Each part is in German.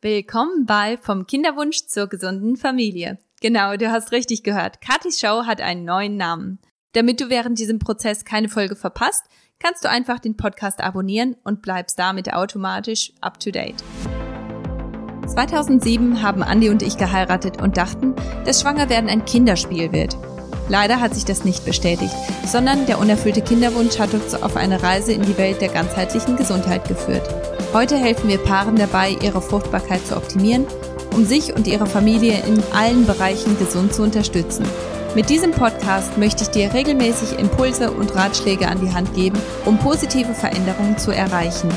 Willkommen bei Vom Kinderwunsch zur gesunden Familie. Genau, du hast richtig gehört. Katis Show hat einen neuen Namen. Damit du während diesem Prozess keine Folge verpasst, kannst du einfach den Podcast abonnieren und bleibst damit automatisch up to date. 2007 haben Andi und ich geheiratet und dachten, dass Schwangerwerden ein Kinderspiel wird. Leider hat sich das nicht bestätigt, sondern der unerfüllte Kinderwunsch hat uns auf eine Reise in die Welt der ganzheitlichen Gesundheit geführt. Heute helfen wir Paaren dabei, ihre Fruchtbarkeit zu optimieren, um sich und ihre Familie in allen Bereichen gesund zu unterstützen. Mit diesem Podcast möchte ich dir regelmäßig Impulse und Ratschläge an die Hand geben, um positive Veränderungen zu erreichen.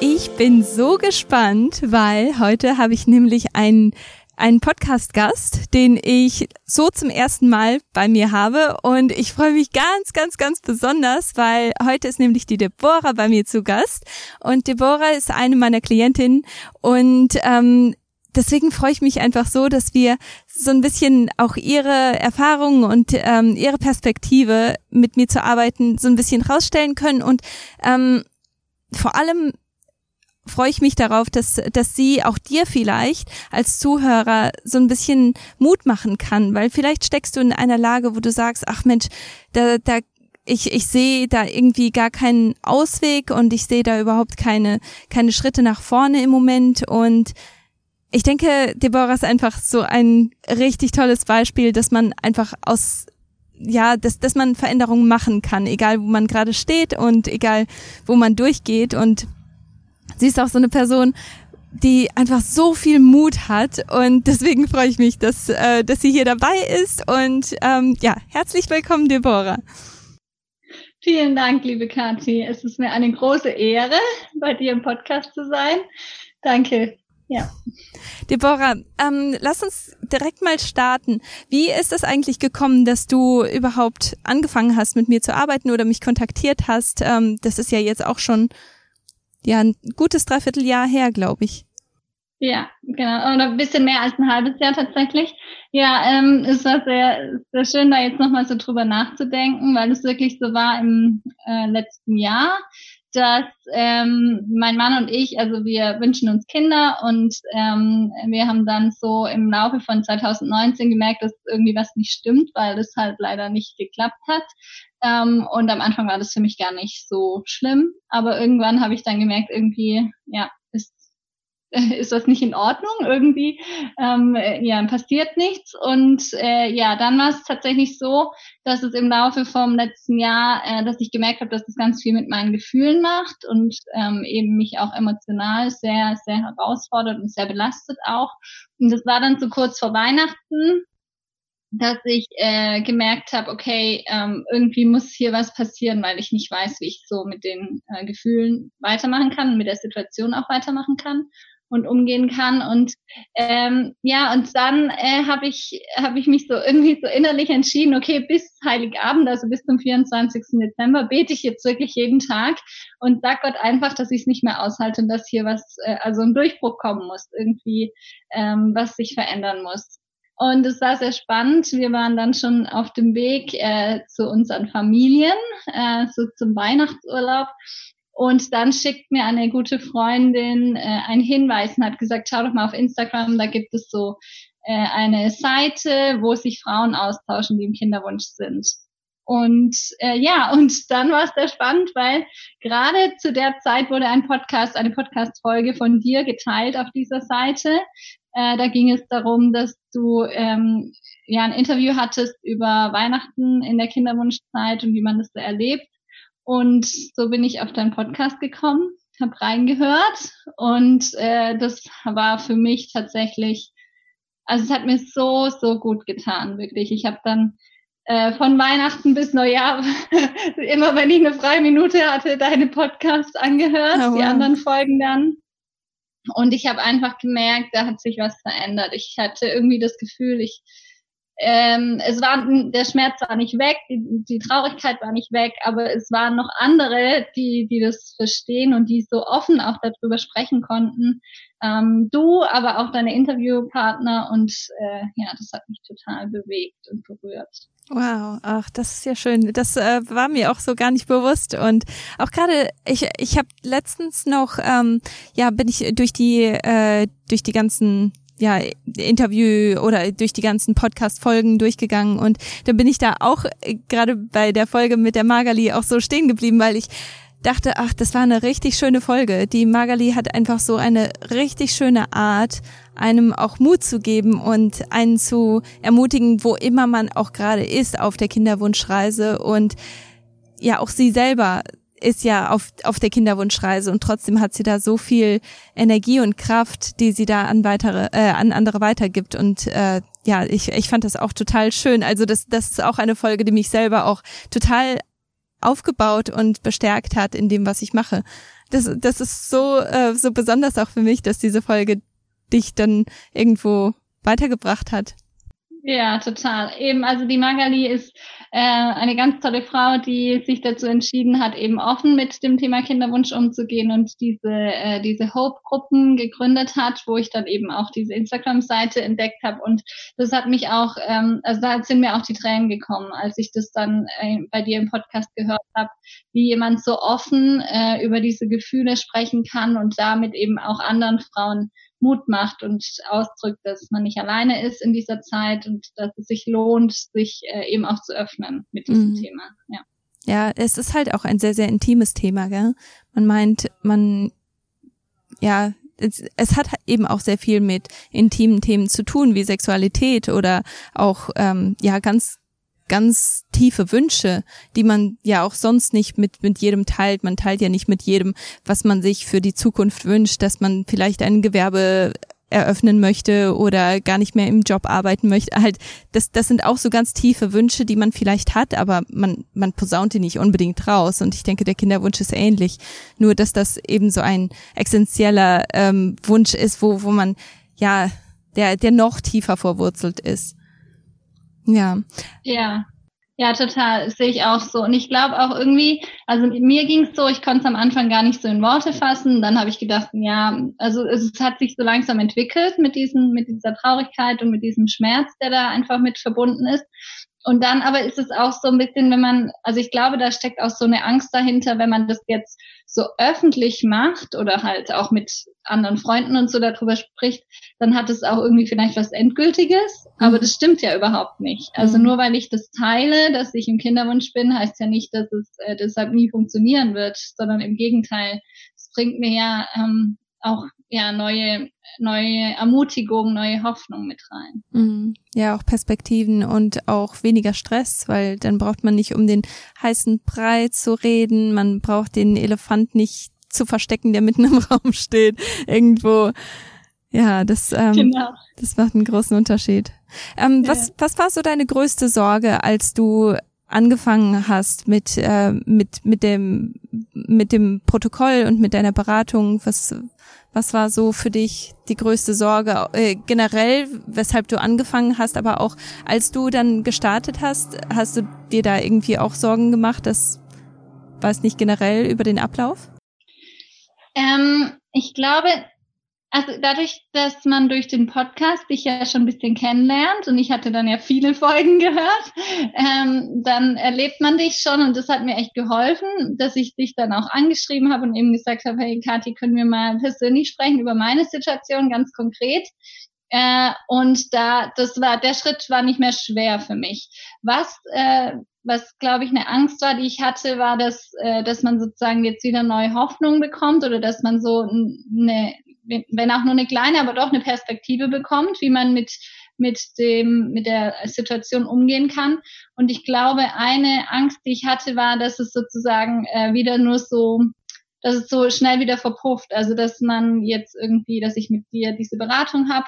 Ich bin so gespannt, weil heute habe ich nämlich einen einen Podcast-Gast, den ich so zum ersten Mal bei mir habe. Und ich freue mich ganz, ganz, ganz besonders, weil heute ist nämlich die Deborah bei mir zu Gast. Und Deborah ist eine meiner Klientinnen. Und ähm, deswegen freue ich mich einfach so, dass wir so ein bisschen auch ihre Erfahrungen und ähm, ihre Perspektive mit mir zu arbeiten so ein bisschen rausstellen können und ähm, vor allem freue ich mich darauf, dass, dass sie auch dir vielleicht als Zuhörer so ein bisschen Mut machen kann, weil vielleicht steckst du in einer Lage, wo du sagst, ach Mensch, da, da ich, ich sehe da irgendwie gar keinen Ausweg und ich sehe da überhaupt keine, keine Schritte nach vorne im Moment. Und ich denke, Deborah ist einfach so ein richtig tolles Beispiel, dass man einfach aus ja, dass, dass man Veränderungen machen kann, egal wo man gerade steht und egal wo man durchgeht. Und sie ist auch so eine Person, die einfach so viel Mut hat und deswegen freue ich mich, dass, äh, dass sie hier dabei ist und ähm, ja, herzlich willkommen, Deborah. Vielen Dank, liebe Kathi. Es ist mir eine große Ehre, bei dir im Podcast zu sein. Danke. Ja. Deborah, ähm, lass uns direkt mal starten. Wie ist es eigentlich gekommen, dass du überhaupt angefangen hast, mit mir zu arbeiten oder mich kontaktiert hast? Ähm, das ist ja jetzt auch schon ja ein gutes Dreivierteljahr her, glaube ich. Ja, genau. Oder ein bisschen mehr als ein halbes Jahr tatsächlich. Ja, ähm, es war sehr, sehr schön, da jetzt nochmal so drüber nachzudenken, weil es wirklich so war im äh, letzten Jahr, dass ähm, mein Mann und ich, also wir wünschen uns Kinder und ähm, wir haben dann so im Laufe von 2019 gemerkt, dass irgendwie was nicht stimmt, weil das halt leider nicht geklappt hat. Ähm, und am Anfang war das für mich gar nicht so schlimm. Aber irgendwann habe ich dann gemerkt, irgendwie, ja, ist, das nicht in Ordnung irgendwie. Ähm, ja, passiert nichts. Und äh, ja, dann war es tatsächlich so, dass es im Laufe vom letzten Jahr, äh, dass ich gemerkt habe, dass das ganz viel mit meinen Gefühlen macht und ähm, eben mich auch emotional sehr, sehr herausfordert und sehr belastet auch. Und das war dann so kurz vor Weihnachten dass ich äh, gemerkt habe, okay, ähm, irgendwie muss hier was passieren, weil ich nicht weiß, wie ich so mit den äh, Gefühlen weitermachen kann mit der Situation auch weitermachen kann und umgehen kann. Und ähm, ja, und dann äh, habe ich habe ich mich so irgendwie so innerlich entschieden, okay, bis Heiligabend, also bis zum 24. Dezember, bete ich jetzt wirklich jeden Tag und sag Gott einfach, dass ich es nicht mehr aushalte und dass hier was, äh, also ein Durchbruch kommen muss, irgendwie, ähm, was sich verändern muss. Und es war sehr spannend. Wir waren dann schon auf dem Weg äh, zu unseren Familien, äh, so zum Weihnachtsurlaub. Und dann schickt mir eine gute Freundin äh, einen Hinweis und hat gesagt, schau doch mal auf Instagram, da gibt es so äh, eine Seite, wo sich Frauen austauschen, die im Kinderwunsch sind. Und äh, ja, und dann war es sehr spannend, weil gerade zu der Zeit wurde ein Podcast, eine Podcast-Folge von dir geteilt auf dieser Seite. Äh, da ging es darum, dass du ähm, ja ein Interview hattest über Weihnachten in der Kinderwunschzeit und wie man das so erlebt. Und so bin ich auf deinen Podcast gekommen, habe reingehört und äh, das war für mich tatsächlich, also es hat mir so, so gut getan, wirklich. Ich habe dann äh, von Weihnachten bis Neujahr, immer wenn ich eine freie Minute hatte, deine Podcasts angehört, oh, wow. die anderen Folgen dann. Und ich habe einfach gemerkt, da hat sich was verändert. Ich hatte irgendwie das Gefühl, ich ähm, es war, der Schmerz war nicht weg, die, die Traurigkeit war nicht weg, aber es waren noch andere, die, die das verstehen und die so offen auch darüber sprechen konnten. Ähm, du, aber auch deine Interviewpartner und äh, ja, das hat mich total bewegt und berührt. Wow, ach, das ist ja schön. Das äh, war mir auch so gar nicht bewusst und auch gerade ich ich habe letztens noch ähm, ja bin ich durch die äh, durch die ganzen ja, Interview oder durch die ganzen Podcast-Folgen durchgegangen und dann bin ich da auch äh, gerade bei der Folge mit der Magali auch so stehen geblieben, weil ich dachte, ach, das war eine richtig schöne Folge. Die Magali hat einfach so eine richtig schöne Art, einem auch Mut zu geben und einen zu ermutigen, wo immer man auch gerade ist auf der Kinderwunschreise und ja, auch sie selber ist ja auf, auf der Kinderwunschreise und trotzdem hat sie da so viel Energie und Kraft, die sie da an weitere, äh, an andere weitergibt. Und äh, ja, ich, ich fand das auch total schön. Also das, das ist auch eine Folge, die mich selber auch total aufgebaut und bestärkt hat in dem, was ich mache. Das, das ist so, äh, so besonders auch für mich, dass diese Folge dich dann irgendwo weitergebracht hat. Ja, total. Eben, also die Magali ist äh, eine ganz tolle Frau, die sich dazu entschieden hat, eben offen mit dem Thema Kinderwunsch umzugehen und diese, äh, diese Hope-Gruppen gegründet hat, wo ich dann eben auch diese Instagram-Seite entdeckt habe. Und das hat mich auch, ähm, also da sind mir auch die Tränen gekommen, als ich das dann äh, bei dir im Podcast gehört habe, wie jemand so offen äh, über diese Gefühle sprechen kann und damit eben auch anderen Frauen Mut macht und ausdrückt, dass man nicht alleine ist in dieser Zeit und dass es sich lohnt, sich äh, eben auch zu öffnen mit diesem mhm. Thema. Ja. ja, es ist halt auch ein sehr, sehr intimes Thema, gell? Man meint, man, ja, es, es hat eben auch sehr viel mit intimen Themen zu tun, wie Sexualität oder auch, ähm, ja, ganz ganz tiefe Wünsche, die man ja auch sonst nicht mit, mit jedem teilt. Man teilt ja nicht mit jedem, was man sich für die Zukunft wünscht, dass man vielleicht ein Gewerbe eröffnen möchte oder gar nicht mehr im Job arbeiten möchte. Halt, das, das sind auch so ganz tiefe Wünsche, die man vielleicht hat, aber man, man posaunt die nicht unbedingt raus. Und ich denke, der Kinderwunsch ist ähnlich. Nur, dass das eben so ein essentieller ähm, Wunsch ist, wo, wo man, ja, der, der noch tiefer verwurzelt ist. Ja. Ja. Ja, total. Das sehe ich auch so. Und ich glaube auch irgendwie, also mir ging es so, ich konnte es am Anfang gar nicht so in Worte fassen. Dann habe ich gedacht, ja, also es hat sich so langsam entwickelt mit diesen, mit dieser Traurigkeit und mit diesem Schmerz, der da einfach mit verbunden ist. Und dann aber ist es auch so ein bisschen, wenn man, also ich glaube, da steckt auch so eine Angst dahinter, wenn man das jetzt so öffentlich macht oder halt auch mit anderen Freunden und so darüber spricht, dann hat es auch irgendwie vielleicht was Endgültiges. Aber mhm. das stimmt ja überhaupt nicht. Also mhm. nur weil ich das teile, dass ich im Kinderwunsch bin, heißt ja nicht, dass es äh, deshalb nie funktionieren wird, sondern im Gegenteil. Es bringt mir ja ähm, auch ja neue neue Ermutigung, neue Hoffnung mit rein. Mhm. Ja, auch Perspektiven und auch weniger Stress, weil dann braucht man nicht um den heißen Brei zu reden, man braucht den Elefant nicht zu verstecken, der mitten im Raum steht, irgendwo. Ja, das, ähm, genau. das macht einen großen Unterschied. Ähm, ja. was, was war so deine größte Sorge, als du angefangen hast mit äh, mit mit dem mit dem Protokoll und mit deiner Beratung was was war so für dich die größte Sorge äh, generell, weshalb du angefangen hast, aber auch als du dann gestartet hast, hast du dir da irgendwie auch Sorgen gemacht, das weiß nicht generell über den Ablauf? Ähm, ich glaube, also dadurch, dass man durch den Podcast dich ja schon ein bisschen kennenlernt und ich hatte dann ja viele Folgen gehört, ähm, dann erlebt man dich schon und das hat mir echt geholfen, dass ich dich dann auch angeschrieben habe und eben gesagt habe, hey Kathi, können wir mal persönlich sprechen über meine Situation ganz konkret. Äh, und da, das war, der Schritt war nicht mehr schwer für mich. Was, äh, was glaube ich eine Angst war, die ich hatte, war, dass, äh, dass man sozusagen jetzt wieder neue Hoffnung bekommt oder dass man so eine, wenn auch nur eine kleine, aber doch eine Perspektive bekommt, wie man mit mit dem mit der Situation umgehen kann. Und ich glaube, eine Angst, die ich hatte, war, dass es sozusagen äh, wieder nur so dass es so schnell wieder verpufft. Also dass man jetzt irgendwie, dass ich mit dir diese Beratung habe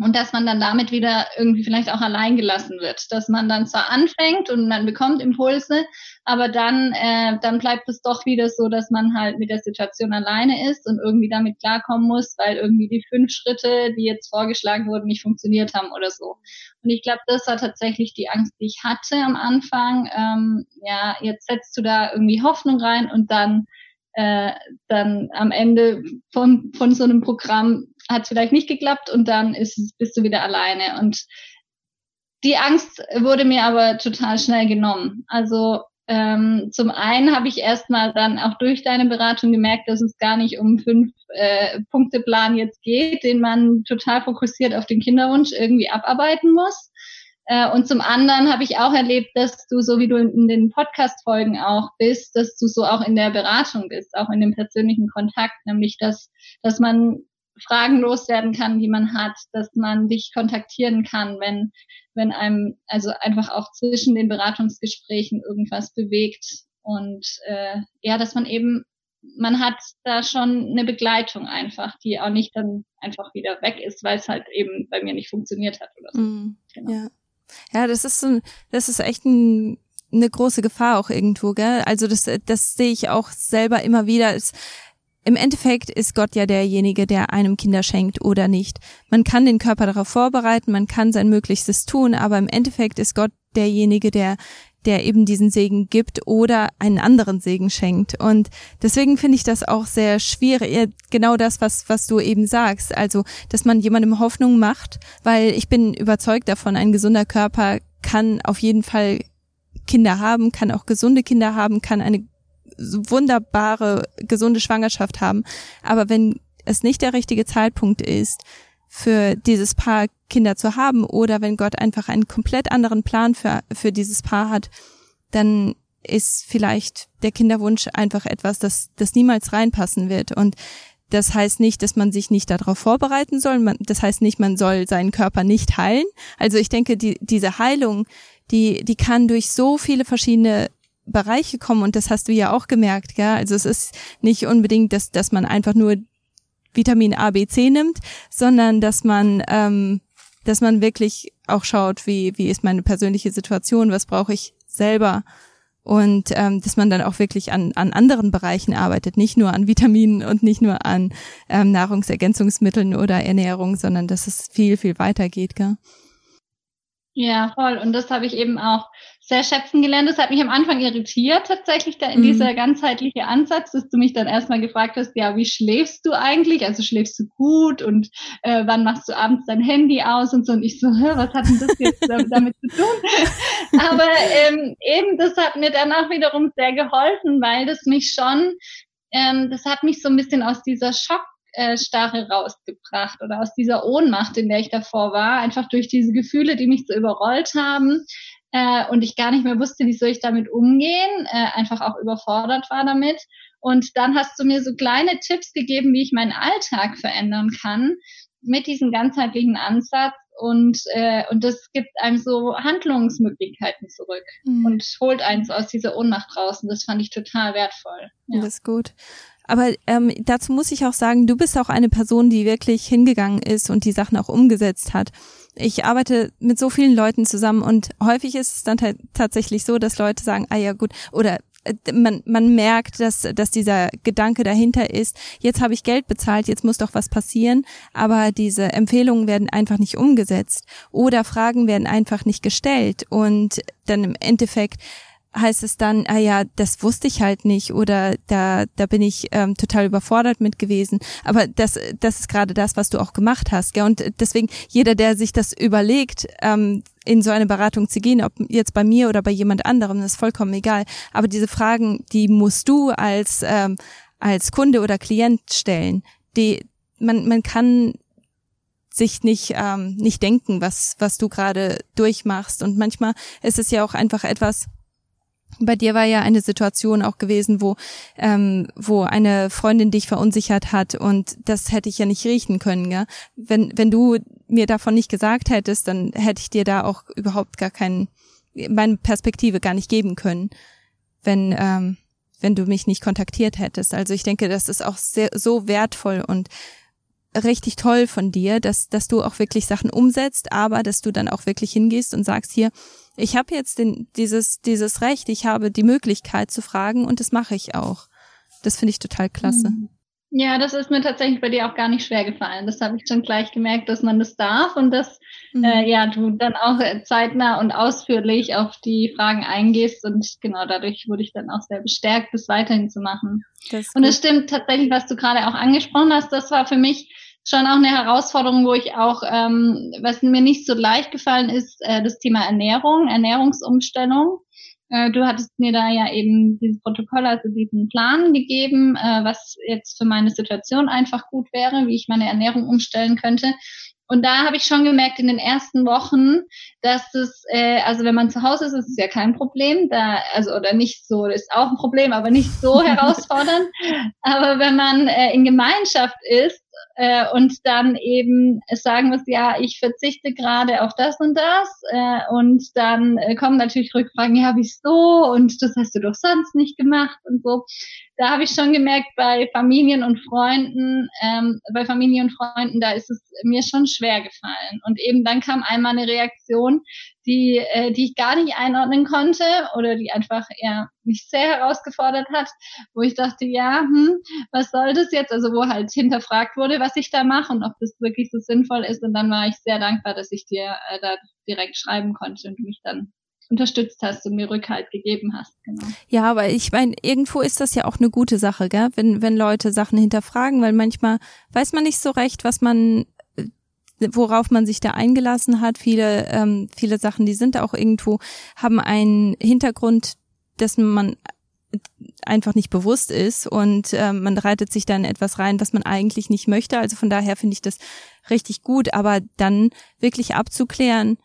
und dass man dann damit wieder irgendwie vielleicht auch allein gelassen wird, dass man dann zwar anfängt und man bekommt Impulse, aber dann äh, dann bleibt es doch wieder so, dass man halt mit der Situation alleine ist und irgendwie damit klarkommen muss, weil irgendwie die fünf Schritte, die jetzt vorgeschlagen wurden, nicht funktioniert haben oder so. Und ich glaube, das war tatsächlich die Angst, die ich hatte am Anfang. Ähm, ja, jetzt setzt du da irgendwie Hoffnung rein und dann äh, dann am Ende von, von so einem Programm hat es vielleicht nicht geklappt und dann ist, bist du wieder alleine. Und die Angst wurde mir aber total schnell genommen. Also ähm, zum einen habe ich erstmal dann auch durch deine Beratung gemerkt, dass es gar nicht um fünf äh, Punkteplan jetzt geht, den man total fokussiert auf den Kinderwunsch irgendwie abarbeiten muss, und zum anderen habe ich auch erlebt, dass du, so wie du in den Podcast-Folgen auch bist, dass du so auch in der Beratung bist, auch in dem persönlichen Kontakt, nämlich dass, dass man Fragen loswerden kann, die man hat, dass man dich kontaktieren kann, wenn, wenn einem also einfach auch zwischen den Beratungsgesprächen irgendwas bewegt und äh, ja, dass man eben man hat da schon eine Begleitung einfach, die auch nicht dann einfach wieder weg ist, weil es halt eben bei mir nicht funktioniert hat oder so. Mm, genau. Ja. Ja, das ist so, das ist echt ein, eine große Gefahr auch irgendwo, gell? Also das, das sehe ich auch selber immer wieder. Es, Im Endeffekt ist Gott ja derjenige, der einem Kinder schenkt oder nicht. Man kann den Körper darauf vorbereiten, man kann sein Möglichstes tun, aber im Endeffekt ist Gott derjenige, der der eben diesen Segen gibt oder einen anderen Segen schenkt. Und deswegen finde ich das auch sehr schwierig, genau das, was, was du eben sagst. Also, dass man jemandem Hoffnung macht, weil ich bin überzeugt davon, ein gesunder Körper kann auf jeden Fall Kinder haben, kann auch gesunde Kinder haben, kann eine wunderbare, gesunde Schwangerschaft haben. Aber wenn es nicht der richtige Zeitpunkt ist, für dieses Paar Kinder zu haben oder wenn Gott einfach einen komplett anderen Plan für, für dieses Paar hat, dann ist vielleicht der Kinderwunsch einfach etwas, das, das niemals reinpassen wird. Und das heißt nicht, dass man sich nicht darauf vorbereiten soll. Man, das heißt nicht, man soll seinen Körper nicht heilen. Also ich denke, die, diese Heilung, die, die kann durch so viele verschiedene Bereiche kommen und das hast du ja auch gemerkt, gell? Also es ist nicht unbedingt, dass, dass man einfach nur Vitamin A, B, C nimmt, sondern dass man, ähm, dass man wirklich auch schaut, wie, wie ist meine persönliche Situation, was brauche ich selber und ähm, dass man dann auch wirklich an, an anderen Bereichen arbeitet, nicht nur an Vitaminen und nicht nur an ähm, Nahrungsergänzungsmitteln oder Ernährung, sondern dass es viel, viel weiter geht. Gell? Ja, voll. Und das habe ich eben auch sehr schätzen gelernt. Das hat mich am Anfang irritiert, tatsächlich, da in mhm. dieser ganzheitliche Ansatz, dass du mich dann erstmal gefragt hast, ja, wie schläfst du eigentlich? Also schläfst du gut und äh, wann machst du abends dein Handy aus und so? Und ich so, was hat denn das jetzt damit zu tun? Aber ähm, eben, das hat mir danach wiederum sehr geholfen, weil das mich schon, ähm, das hat mich so ein bisschen aus dieser Schock Starre rausgebracht oder aus dieser Ohnmacht, in der ich davor war, einfach durch diese Gefühle, die mich so überrollt haben, äh, und ich gar nicht mehr wusste, wie soll ich damit umgehen, äh, einfach auch überfordert war damit. Und dann hast du mir so kleine Tipps gegeben, wie ich meinen Alltag verändern kann mit diesem ganzheitlichen Ansatz und äh, und das gibt einem so Handlungsmöglichkeiten zurück mhm. und holt eins aus dieser Ohnmacht raus und das fand ich total wertvoll. Ja. Das ist gut. Aber ähm, dazu muss ich auch sagen, du bist auch eine Person, die wirklich hingegangen ist und die Sachen auch umgesetzt hat. Ich arbeite mit so vielen Leuten zusammen und häufig ist es dann tatsächlich so, dass Leute sagen, ah ja gut, oder äh, man, man merkt, dass, dass dieser Gedanke dahinter ist, jetzt habe ich Geld bezahlt, jetzt muss doch was passieren, aber diese Empfehlungen werden einfach nicht umgesetzt oder Fragen werden einfach nicht gestellt und dann im Endeffekt heißt es dann, ah ja, das wusste ich halt nicht oder da, da bin ich ähm, total überfordert mit gewesen. Aber das, das ist gerade das, was du auch gemacht hast. Gell? Und deswegen, jeder, der sich das überlegt, ähm, in so eine Beratung zu gehen, ob jetzt bei mir oder bei jemand anderem, das ist vollkommen egal. Aber diese Fragen, die musst du als, ähm, als Kunde oder Klient stellen. Die, man, man kann sich nicht ähm, nicht denken, was was du gerade durchmachst und manchmal ist es ja auch einfach etwas bei dir war ja eine Situation auch gewesen, wo, ähm, wo eine Freundin dich verunsichert hat und das hätte ich ja nicht riechen können, gell? Wenn, wenn du mir davon nicht gesagt hättest, dann hätte ich dir da auch überhaupt gar keinen, meine Perspektive gar nicht geben können, wenn, ähm, wenn du mich nicht kontaktiert hättest. Also ich denke, das ist auch sehr, so wertvoll und richtig toll von dir, dass, dass du auch wirklich Sachen umsetzt, aber dass du dann auch wirklich hingehst und sagst hier, ich habe jetzt den, dieses, dieses Recht, ich habe die Möglichkeit zu fragen und das mache ich auch. Das finde ich total klasse. Mhm. Ja, das ist mir tatsächlich bei dir auch gar nicht schwer gefallen. Das habe ich schon gleich gemerkt, dass man das darf und dass mhm. äh, ja du dann auch zeitnah und ausführlich auf die Fragen eingehst und genau dadurch wurde ich dann auch sehr bestärkt, das weiterhin zu machen. Und es stimmt tatsächlich, was du gerade auch angesprochen hast. Das war für mich schon auch eine Herausforderung, wo ich auch, ähm, was mir nicht so leicht gefallen ist, äh, das Thema Ernährung, Ernährungsumstellung. Äh, du hattest mir da ja eben dieses Protokoll, also diesen Plan gegeben, äh, was jetzt für meine Situation einfach gut wäre, wie ich meine Ernährung umstellen könnte. Und da habe ich schon gemerkt in den ersten Wochen, dass es, äh, also wenn man zu Hause ist, ist es ja kein Problem, da, also oder nicht so, ist auch ein Problem, aber nicht so herausfordernd. Aber wenn man äh, in Gemeinschaft ist, äh, und dann eben sagen muss, ja, ich verzichte gerade auf das und das äh, und dann äh, kommen natürlich Rückfragen, ja, wieso und das hast du doch sonst nicht gemacht und so. Da habe ich schon gemerkt, bei Familien und Freunden, ähm, bei Familien und Freunden, da ist es mir schon schwer gefallen. Und eben dann kam einmal eine Reaktion, die, äh, die ich gar nicht einordnen konnte oder die einfach eher mich sehr herausgefordert hat, wo ich dachte, ja, hm, was soll das jetzt? Also wo halt hinterfragt wurde, was ich da mache und ob das wirklich so sinnvoll ist. Und dann war ich sehr dankbar, dass ich dir äh, da direkt schreiben konnte und mich dann unterstützt hast und mir Rückhalt gegeben hast. Genau. Ja, aber ich meine, irgendwo ist das ja auch eine gute Sache, gell? wenn wenn Leute Sachen hinterfragen, weil manchmal weiß man nicht so recht, was man worauf man sich da eingelassen hat. Viele, ähm, viele Sachen, die sind auch irgendwo, haben einen Hintergrund, dessen man einfach nicht bewusst ist und äh, man reitet sich dann etwas rein, was man eigentlich nicht möchte. Also von daher finde ich das richtig gut, aber dann wirklich abzuklären,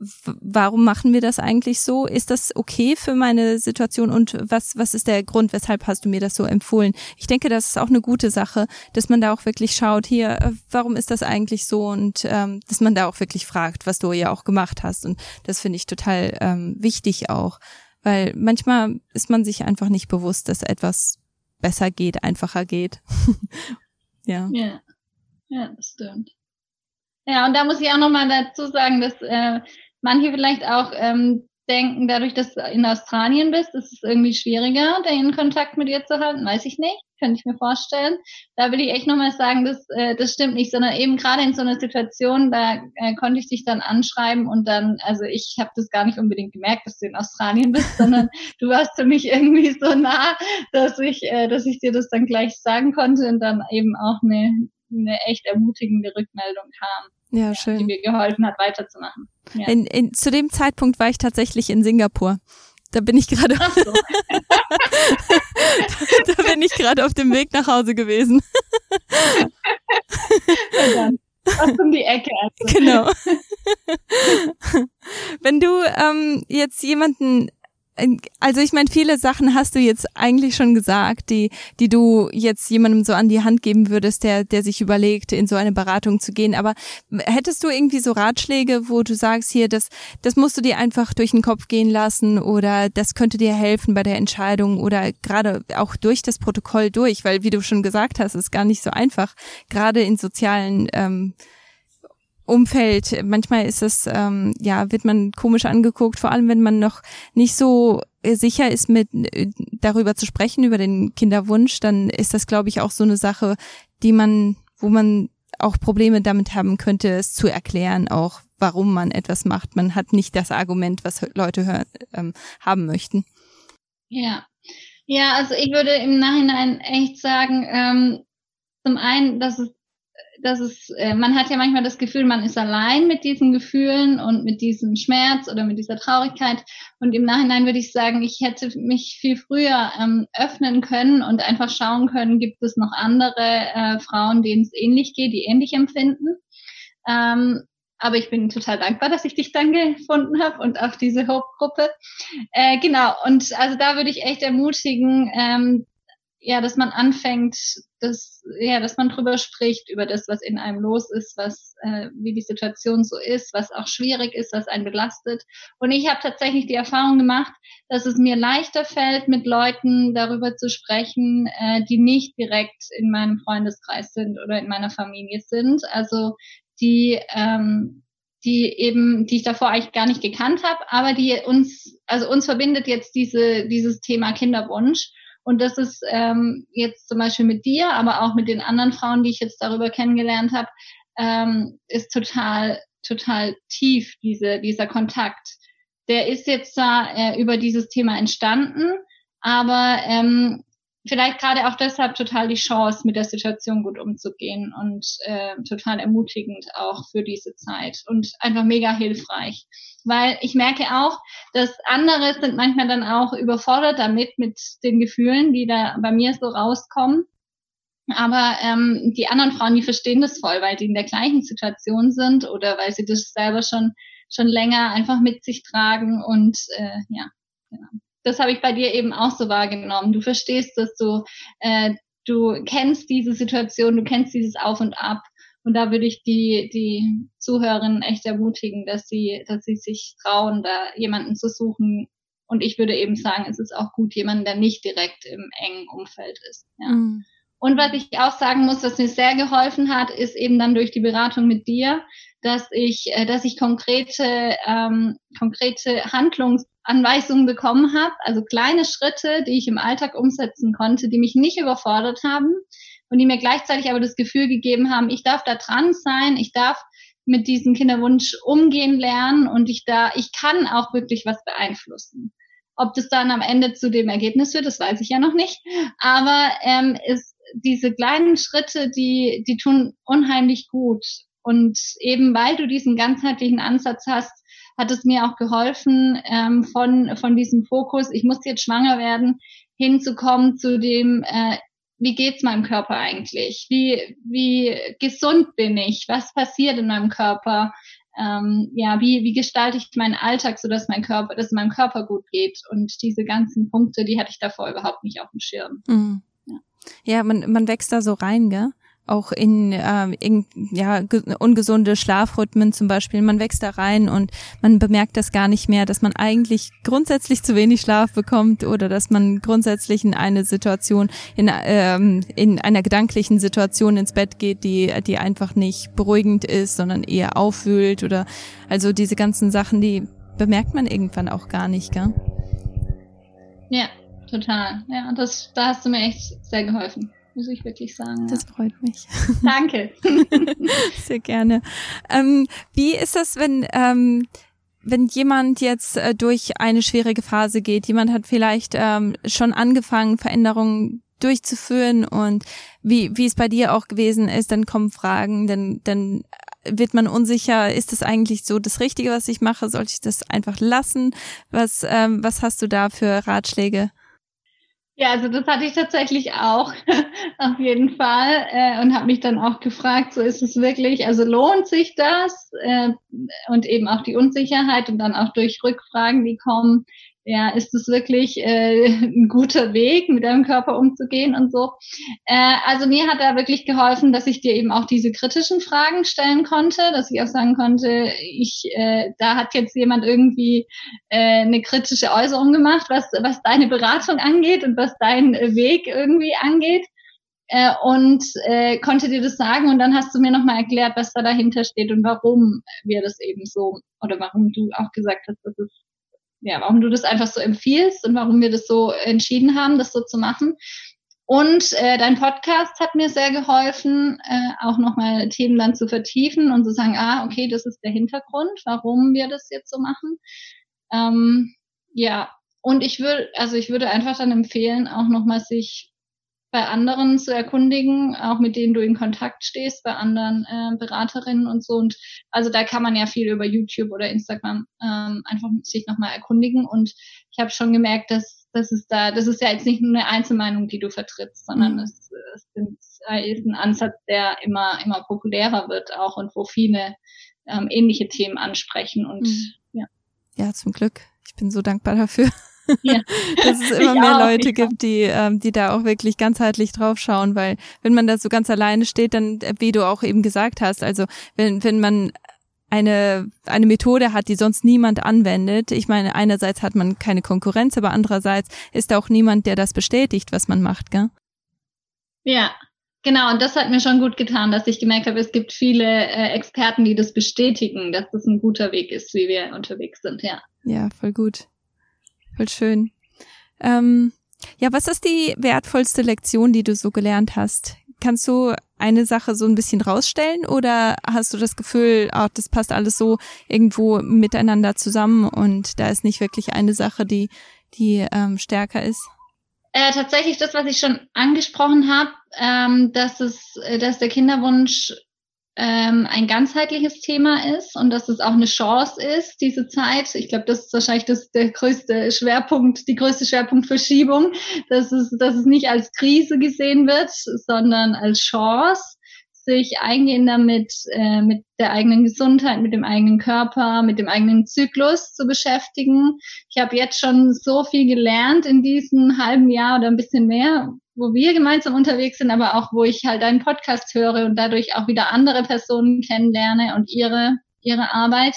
warum machen wir das eigentlich so? Ist das okay für meine Situation und was, was ist der Grund, weshalb hast du mir das so empfohlen? Ich denke, das ist auch eine gute Sache, dass man da auch wirklich schaut, hier, äh, warum ist das eigentlich so und ähm, dass man da auch wirklich fragt, was du ja auch gemacht hast und das finde ich total ähm, wichtig auch, weil manchmal ist man sich einfach nicht bewusst, dass etwas besser geht, einfacher geht. ja. ja. Ja, das stimmt. Ja, und da muss ich auch nochmal dazu sagen, dass äh, manche vielleicht auch ähm, denken, dadurch, dass du in Australien bist, ist es irgendwie schwieriger, den Kontakt mit dir zu halten. Weiß ich nicht, könnte ich mir vorstellen. Da will ich echt nochmal sagen, das, äh, das stimmt nicht, sondern eben gerade in so einer Situation, da äh, konnte ich dich dann anschreiben und dann, also ich habe das gar nicht unbedingt gemerkt, dass du in Australien bist, sondern du warst für mich irgendwie so nah, dass ich, äh, dass ich dir das dann gleich sagen konnte und dann eben auch eine, eine echt ermutigende Rückmeldung kam. Ja, schön. Die mir geholfen hat, weiterzumachen. Ja. In, in, zu dem Zeitpunkt war ich tatsächlich in Singapur. Da bin ich gerade. So. da, da, bin ich gerade auf dem Weg nach Hause gewesen. Was um die Ecke. Also. Genau. Wenn du ähm, jetzt jemanden also ich meine, viele Sachen hast du jetzt eigentlich schon gesagt, die, die du jetzt jemandem so an die Hand geben würdest, der, der sich überlegt, in so eine Beratung zu gehen. Aber hättest du irgendwie so Ratschläge, wo du sagst, hier, das, das musst du dir einfach durch den Kopf gehen lassen oder das könnte dir helfen bei der Entscheidung oder gerade auch durch das Protokoll durch, weil wie du schon gesagt hast, ist gar nicht so einfach, gerade in sozialen ähm, Umfeld. Manchmal ist es, ähm, ja, wird man komisch angeguckt, vor allem wenn man noch nicht so sicher ist, mit äh, darüber zu sprechen, über den Kinderwunsch, dann ist das, glaube ich, auch so eine Sache, die man, wo man auch Probleme damit haben könnte, es zu erklären, auch warum man etwas macht. Man hat nicht das Argument, was Leute hören, ähm, haben möchten. Ja. Ja, also ich würde im Nachhinein echt sagen, ähm, zum einen, dass es dass es, äh, man hat ja manchmal das Gefühl, man ist allein mit diesen Gefühlen und mit diesem Schmerz oder mit dieser Traurigkeit. Und im Nachhinein würde ich sagen, ich hätte mich viel früher ähm, öffnen können und einfach schauen können, gibt es noch andere äh, Frauen, denen es ähnlich geht, die ähnlich empfinden. Ähm, aber ich bin total dankbar, dass ich dich dann gefunden habe und auch diese Hope-Gruppe. Äh, genau, und also da würde ich echt ermutigen, ähm, ja, dass man anfängt, dass, ja, dass man drüber spricht, über das, was in einem los ist, was, äh, wie die Situation so ist, was auch schwierig ist, was einen belastet. Und ich habe tatsächlich die Erfahrung gemacht, dass es mir leichter fällt, mit Leuten darüber zu sprechen, äh, die nicht direkt in meinem Freundeskreis sind oder in meiner Familie sind. Also die, ähm, die eben, die ich davor eigentlich gar nicht gekannt habe, aber die uns, also uns verbindet jetzt diese, dieses Thema Kinderwunsch. Und das ist ähm, jetzt zum Beispiel mit dir, aber auch mit den anderen Frauen, die ich jetzt darüber kennengelernt habe, ähm, ist total, total tief, diese, dieser Kontakt. Der ist jetzt da äh, über dieses Thema entstanden, aber ähm, vielleicht gerade auch deshalb total die Chance, mit der Situation gut umzugehen und äh, total ermutigend auch für diese Zeit und einfach mega hilfreich. Weil ich merke auch, dass andere sind manchmal dann auch überfordert damit, mit den Gefühlen, die da bei mir so rauskommen. Aber ähm, die anderen Frauen, die verstehen das voll, weil die in der gleichen Situation sind oder weil sie das selber schon schon länger einfach mit sich tragen und äh, ja, genau das habe ich bei dir eben auch so wahrgenommen. Du verstehst dass du, äh, du kennst diese Situation, du kennst dieses Auf und Ab. Und da würde ich die, die Zuhörerinnen echt ermutigen, dass sie, dass sie sich trauen, da jemanden zu suchen. Und ich würde eben sagen, es ist auch gut, jemanden, der nicht direkt im engen Umfeld ist. Ja. Mhm. Und was ich auch sagen muss, was mir sehr geholfen hat, ist eben dann durch die Beratung mit dir, dass ich, äh, dass ich konkrete, ähm, konkrete Handlungsanweisungen bekommen habe, also kleine Schritte, die ich im Alltag umsetzen konnte, die mich nicht überfordert haben und die mir gleichzeitig aber das Gefühl gegeben haben, ich darf da dran sein, ich darf mit diesem Kinderwunsch umgehen lernen und ich da, ich kann auch wirklich was beeinflussen. Ob das dann am Ende zu dem Ergebnis wird, das weiß ich ja noch nicht. Aber ähm, ist diese kleinen Schritte, die, die tun unheimlich gut. Und eben weil du diesen ganzheitlichen Ansatz hast, hat es mir auch geholfen, ähm, von, von diesem Fokus, ich muss jetzt schwanger werden, hinzukommen zu dem, äh, wie geht's meinem Körper eigentlich? Wie, wie gesund bin ich? Was passiert in meinem Körper? Ähm, ja, wie, wie gestalte ich meinen Alltag, so dass mein Körper, dass meinem Körper gut geht? Und diese ganzen Punkte, die hatte ich davor überhaupt nicht auf dem Schirm. Mhm. Ja. ja, man, man wächst da so rein, gell? Auch in, äh, in ja, ungesunde Schlafrhythmen zum Beispiel. Man wächst da rein und man bemerkt das gar nicht mehr, dass man eigentlich grundsätzlich zu wenig Schlaf bekommt oder dass man grundsätzlich in eine Situation, in, ähm, in einer gedanklichen Situation ins Bett geht, die, die einfach nicht beruhigend ist, sondern eher aufwühlt oder also diese ganzen Sachen, die bemerkt man irgendwann auch gar nicht, gell? Ja, total. Ja, das, da hast du mir echt sehr geholfen muss ich wirklich sagen. Das ja. freut mich. Danke. Sehr gerne. Ähm, wie ist das, wenn ähm, wenn jemand jetzt äh, durch eine schwierige Phase geht, jemand hat vielleicht ähm, schon angefangen, Veränderungen durchzuführen und wie, wie es bei dir auch gewesen ist, dann kommen Fragen, dann, dann wird man unsicher, ist das eigentlich so das Richtige, was ich mache? Sollte ich das einfach lassen? Was, ähm, was hast du da für Ratschläge? Ja, also das hatte ich tatsächlich auch auf jeden Fall äh, und habe mich dann auch gefragt, so ist es wirklich, also lohnt sich das? Äh, und eben auch die Unsicherheit und dann auch durch Rückfragen, die kommen, ja, ist es wirklich äh, ein guter Weg, mit deinem Körper umzugehen und so. Äh, also mir hat da wirklich geholfen, dass ich dir eben auch diese kritischen Fragen stellen konnte, dass ich auch sagen konnte, ich, äh, da hat jetzt jemand irgendwie äh, eine kritische Äußerung gemacht, was, was deine Beratung angeht und was dein Weg irgendwie angeht. Äh, und äh, konnte dir das sagen und dann hast du mir nochmal erklärt, was da dahinter steht und warum wir das eben so oder warum du auch gesagt hast, dass es ja, warum du das einfach so empfiehlst und warum wir das so entschieden haben, das so zu machen. Und äh, dein Podcast hat mir sehr geholfen, äh, auch nochmal Themen dann zu vertiefen und zu sagen, ah, okay, das ist der Hintergrund, warum wir das jetzt so machen. Ähm, ja, und ich würde, also ich würde einfach dann empfehlen, auch nochmal sich bei anderen zu erkundigen, auch mit denen du in Kontakt stehst, bei anderen äh, Beraterinnen und so. Und also da kann man ja viel über YouTube oder Instagram ähm, einfach sich nochmal erkundigen. Und ich habe schon gemerkt, dass das ist da, das ist ja jetzt nicht nur eine Einzelmeinung, die du vertrittst, sondern mhm. es, es ist ein Ansatz, der immer, immer populärer wird auch und wo viele ähm, ähnliche Themen ansprechen und mhm. ja. Ja, zum Glück. Ich bin so dankbar dafür. Ja. Dass es immer ich mehr auch, Leute gibt, die, ähm, die da auch wirklich ganzheitlich draufschauen, weil wenn man da so ganz alleine steht, dann, äh, wie du auch eben gesagt hast, also wenn, wenn man eine, eine Methode hat, die sonst niemand anwendet. Ich meine, einerseits hat man keine Konkurrenz, aber andererseits ist da auch niemand, der das bestätigt, was man macht, gell? Ja, genau. Und das hat mir schon gut getan, dass ich gemerkt habe, es gibt viele äh, Experten, die das bestätigen, dass das ein guter Weg ist, wie wir unterwegs sind, ja. Ja, voll gut. Voll schön. Ähm, ja, was ist die wertvollste Lektion, die du so gelernt hast? Kannst du eine Sache so ein bisschen rausstellen oder hast du das Gefühl, ach, das passt alles so irgendwo miteinander zusammen und da ist nicht wirklich eine Sache, die, die ähm, stärker ist? Äh, tatsächlich das, was ich schon angesprochen habe, ähm, dass es, äh, dass der Kinderwunsch ähm, ein ganzheitliches Thema ist und dass es auch eine Chance ist, diese Zeit. Ich glaube, das ist wahrscheinlich das, der größte Schwerpunkt, die größte Schwerpunktverschiebung, dass es, dass es nicht als Krise gesehen wird, sondern als Chance sich eingehender mit, äh, mit der eigenen Gesundheit, mit dem eigenen Körper, mit dem eigenen Zyklus zu beschäftigen. Ich habe jetzt schon so viel gelernt in diesem halben Jahr oder ein bisschen mehr, wo wir gemeinsam unterwegs sind, aber auch wo ich halt einen Podcast höre und dadurch auch wieder andere Personen kennenlerne und ihre, ihre Arbeit.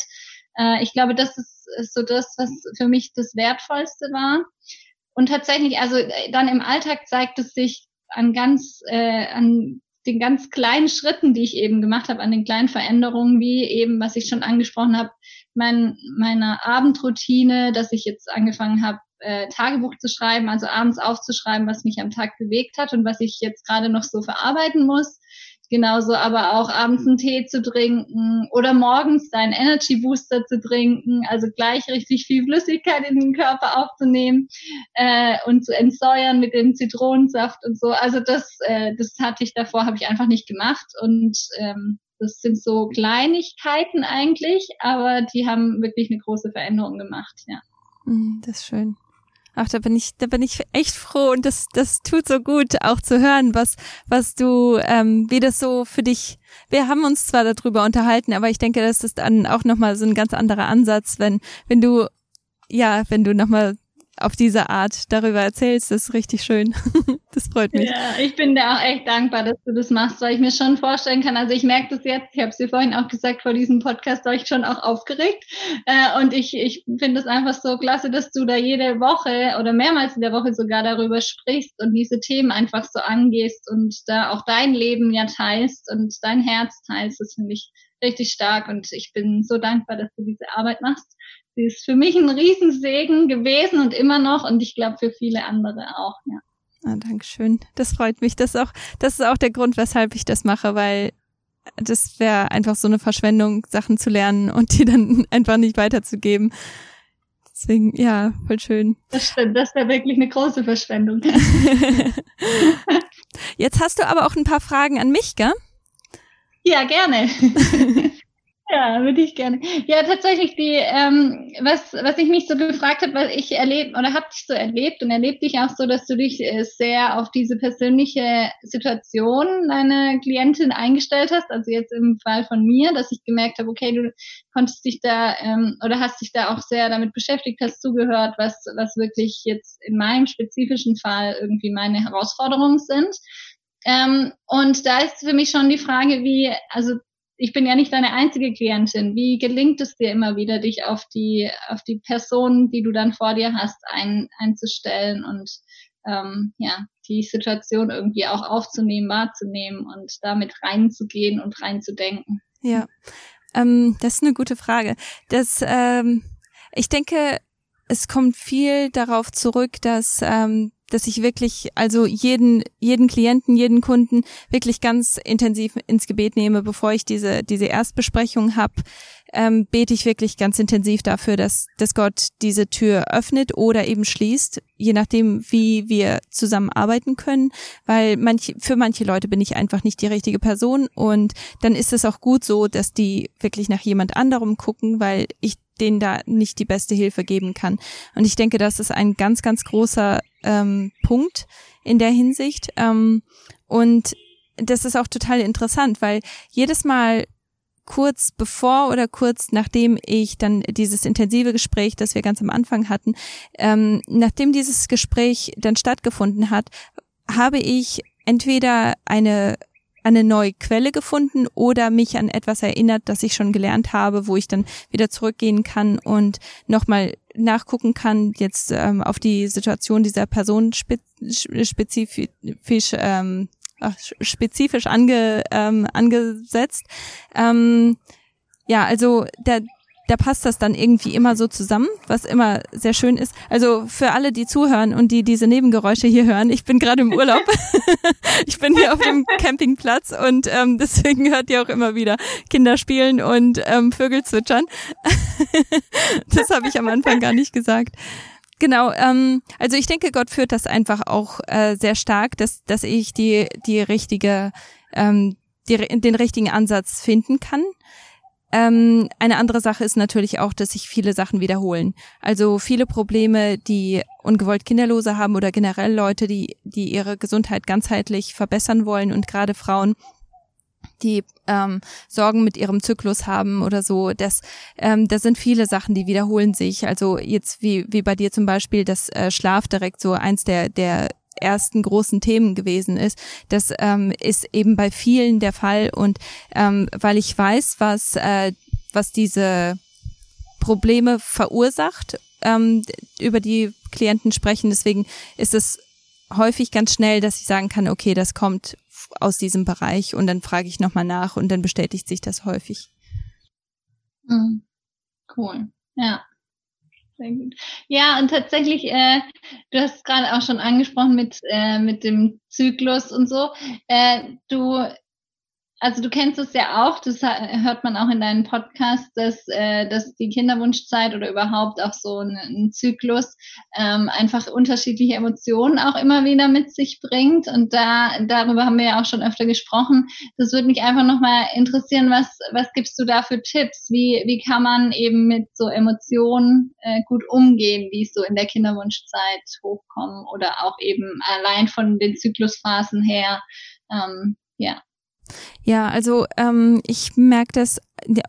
Äh, ich glaube, das ist, ist so das, was für mich das Wertvollste war. Und tatsächlich, also äh, dann im Alltag zeigt es sich an ganz, äh, an den ganz kleinen Schritten, die ich eben gemacht habe, an den kleinen Veränderungen, wie eben, was ich schon angesprochen habe, mein, meiner Abendroutine, dass ich jetzt angefangen habe, äh, Tagebuch zu schreiben, also abends aufzuschreiben, was mich am Tag bewegt hat und was ich jetzt gerade noch so verarbeiten muss. Genauso aber auch abends einen Tee zu trinken oder morgens deinen Energy Booster zu trinken, also gleich richtig viel Flüssigkeit in den Körper aufzunehmen äh, und zu entsäuern mit dem Zitronensaft und so. Also das, äh, das hatte ich davor, habe ich einfach nicht gemacht und ähm, das sind so Kleinigkeiten eigentlich, aber die haben wirklich eine große Veränderung gemacht, ja. Mm, das ist schön. Ach, da bin ich, da bin ich echt froh und das, das tut so gut, auch zu hören, was, was du, ähm, wie das so für dich. Wir haben uns zwar darüber unterhalten, aber ich denke, das ist dann auch nochmal so ein ganz anderer Ansatz, wenn, wenn du, ja, wenn du nochmal auf diese Art darüber erzählst. Das ist richtig schön. das freut mich. Ja, ich bin dir auch echt dankbar, dass du das machst, weil ich mir schon vorstellen kann, also ich merke das jetzt, ich habe es dir vorhin auch gesagt, vor diesem Podcast war ich schon auch aufgeregt. Äh, und ich, ich finde es einfach so klasse, dass du da jede Woche oder mehrmals in der Woche sogar darüber sprichst und diese Themen einfach so angehst und da auch dein Leben ja teilst und dein Herz teilst. Das finde ich richtig stark und ich bin so dankbar, dass du diese Arbeit machst. Sie ist für mich ein Riesensegen gewesen und immer noch und ich glaube für viele andere auch, ja. Ah, Dankeschön. Das freut mich. Das ist auch, das ist auch der Grund, weshalb ich das mache, weil das wäre einfach so eine Verschwendung, Sachen zu lernen und die dann einfach nicht weiterzugeben. Deswegen, ja, voll schön. Das stimmt, das wäre wirklich eine große Verschwendung. Jetzt hast du aber auch ein paar Fragen an mich, gell? Ja, gerne. Ja, würde ich gerne. Ja, tatsächlich die, ähm, was, was ich mich so gefragt habe, was ich erlebt oder habe dich so erlebt und erlebt dich auch so, dass du dich äh, sehr auf diese persönliche Situation deiner Klientin eingestellt hast. Also jetzt im Fall von mir, dass ich gemerkt habe, okay, du konntest dich da ähm, oder hast dich da auch sehr damit beschäftigt, hast zugehört, was, was wirklich jetzt in meinem spezifischen Fall irgendwie meine Herausforderungen sind. Ähm, und da ist für mich schon die Frage, wie, also ich bin ja nicht deine einzige Klientin. Wie gelingt es dir immer wieder, dich auf die, auf die Person, die du dann vor dir hast, ein, einzustellen und ähm, ja, die Situation irgendwie auch aufzunehmen, wahrzunehmen und damit reinzugehen und reinzudenken? Ja, ähm, das ist eine gute Frage. Das, ähm, ich denke, es kommt viel darauf zurück, dass ähm, dass ich wirklich also jeden jeden Klienten, jeden Kunden wirklich ganz intensiv ins Gebet nehme, bevor ich diese diese Erstbesprechung habe, ähm, bete ich wirklich ganz intensiv dafür, dass dass Gott diese Tür öffnet oder eben schließt, je nachdem, wie wir zusammenarbeiten können, weil manche für manche Leute bin ich einfach nicht die richtige Person und dann ist es auch gut so, dass die wirklich nach jemand anderem gucken, weil ich denen da nicht die beste Hilfe geben kann. Und ich denke, das ist ein ganz, ganz großer ähm, Punkt in der Hinsicht. Ähm, und das ist auch total interessant, weil jedes Mal kurz bevor oder kurz nachdem ich dann dieses intensive Gespräch, das wir ganz am Anfang hatten, ähm, nachdem dieses Gespräch dann stattgefunden hat, habe ich entweder eine eine neue Quelle gefunden oder mich an etwas erinnert, das ich schon gelernt habe, wo ich dann wieder zurückgehen kann und nochmal nachgucken kann, jetzt ähm, auf die Situation dieser Person spezifisch ähm, spezifisch ange, ähm, angesetzt. Ähm, ja, also der, da passt das dann irgendwie immer so zusammen, was immer sehr schön ist. Also für alle, die zuhören und die diese Nebengeräusche hier hören, ich bin gerade im Urlaub. ich bin hier auf dem Campingplatz und ähm, deswegen hört ihr auch immer wieder Kinder spielen und ähm, Vögel zwitschern. das habe ich am Anfang gar nicht gesagt. Genau, ähm, also ich denke, Gott führt das einfach auch äh, sehr stark, dass, dass ich die, die richtige, ähm, die, den richtigen Ansatz finden kann. Ähm, eine andere Sache ist natürlich auch, dass sich viele Sachen wiederholen. Also viele Probleme, die ungewollt Kinderlose haben oder generell Leute, die, die ihre Gesundheit ganzheitlich verbessern wollen und gerade Frauen, die ähm, Sorgen mit ihrem Zyklus haben oder so. Das, ähm, das sind viele Sachen, die wiederholen sich. Also jetzt wie, wie bei dir zum Beispiel, dass äh, Schlaf direkt so eins der, der ersten großen Themen gewesen ist. Das ähm, ist eben bei vielen der Fall und ähm, weil ich weiß, was äh, was diese Probleme verursacht, ähm, über die Klienten sprechen. Deswegen ist es häufig ganz schnell, dass ich sagen kann, okay, das kommt aus diesem Bereich und dann frage ich nochmal nach und dann bestätigt sich das häufig. Mhm. Cool. Ja. Sehr gut. Ja, und tatsächlich, äh, du hast gerade auch schon angesprochen mit, äh, mit dem Zyklus und so. Äh, du also du kennst es ja auch, das hört man auch in deinem Podcast, dass, äh, dass die Kinderwunschzeit oder überhaupt auch so ein, ein Zyklus ähm, einfach unterschiedliche Emotionen auch immer wieder mit sich bringt. Und da darüber haben wir ja auch schon öfter gesprochen. Das würde mich einfach nochmal interessieren, was, was gibst du da für Tipps? Wie, wie kann man eben mit so Emotionen äh, gut umgehen, es so in der Kinderwunschzeit hochkommen oder auch eben allein von den Zyklusphasen her? Ähm, ja. Ja, also ähm, ich merke das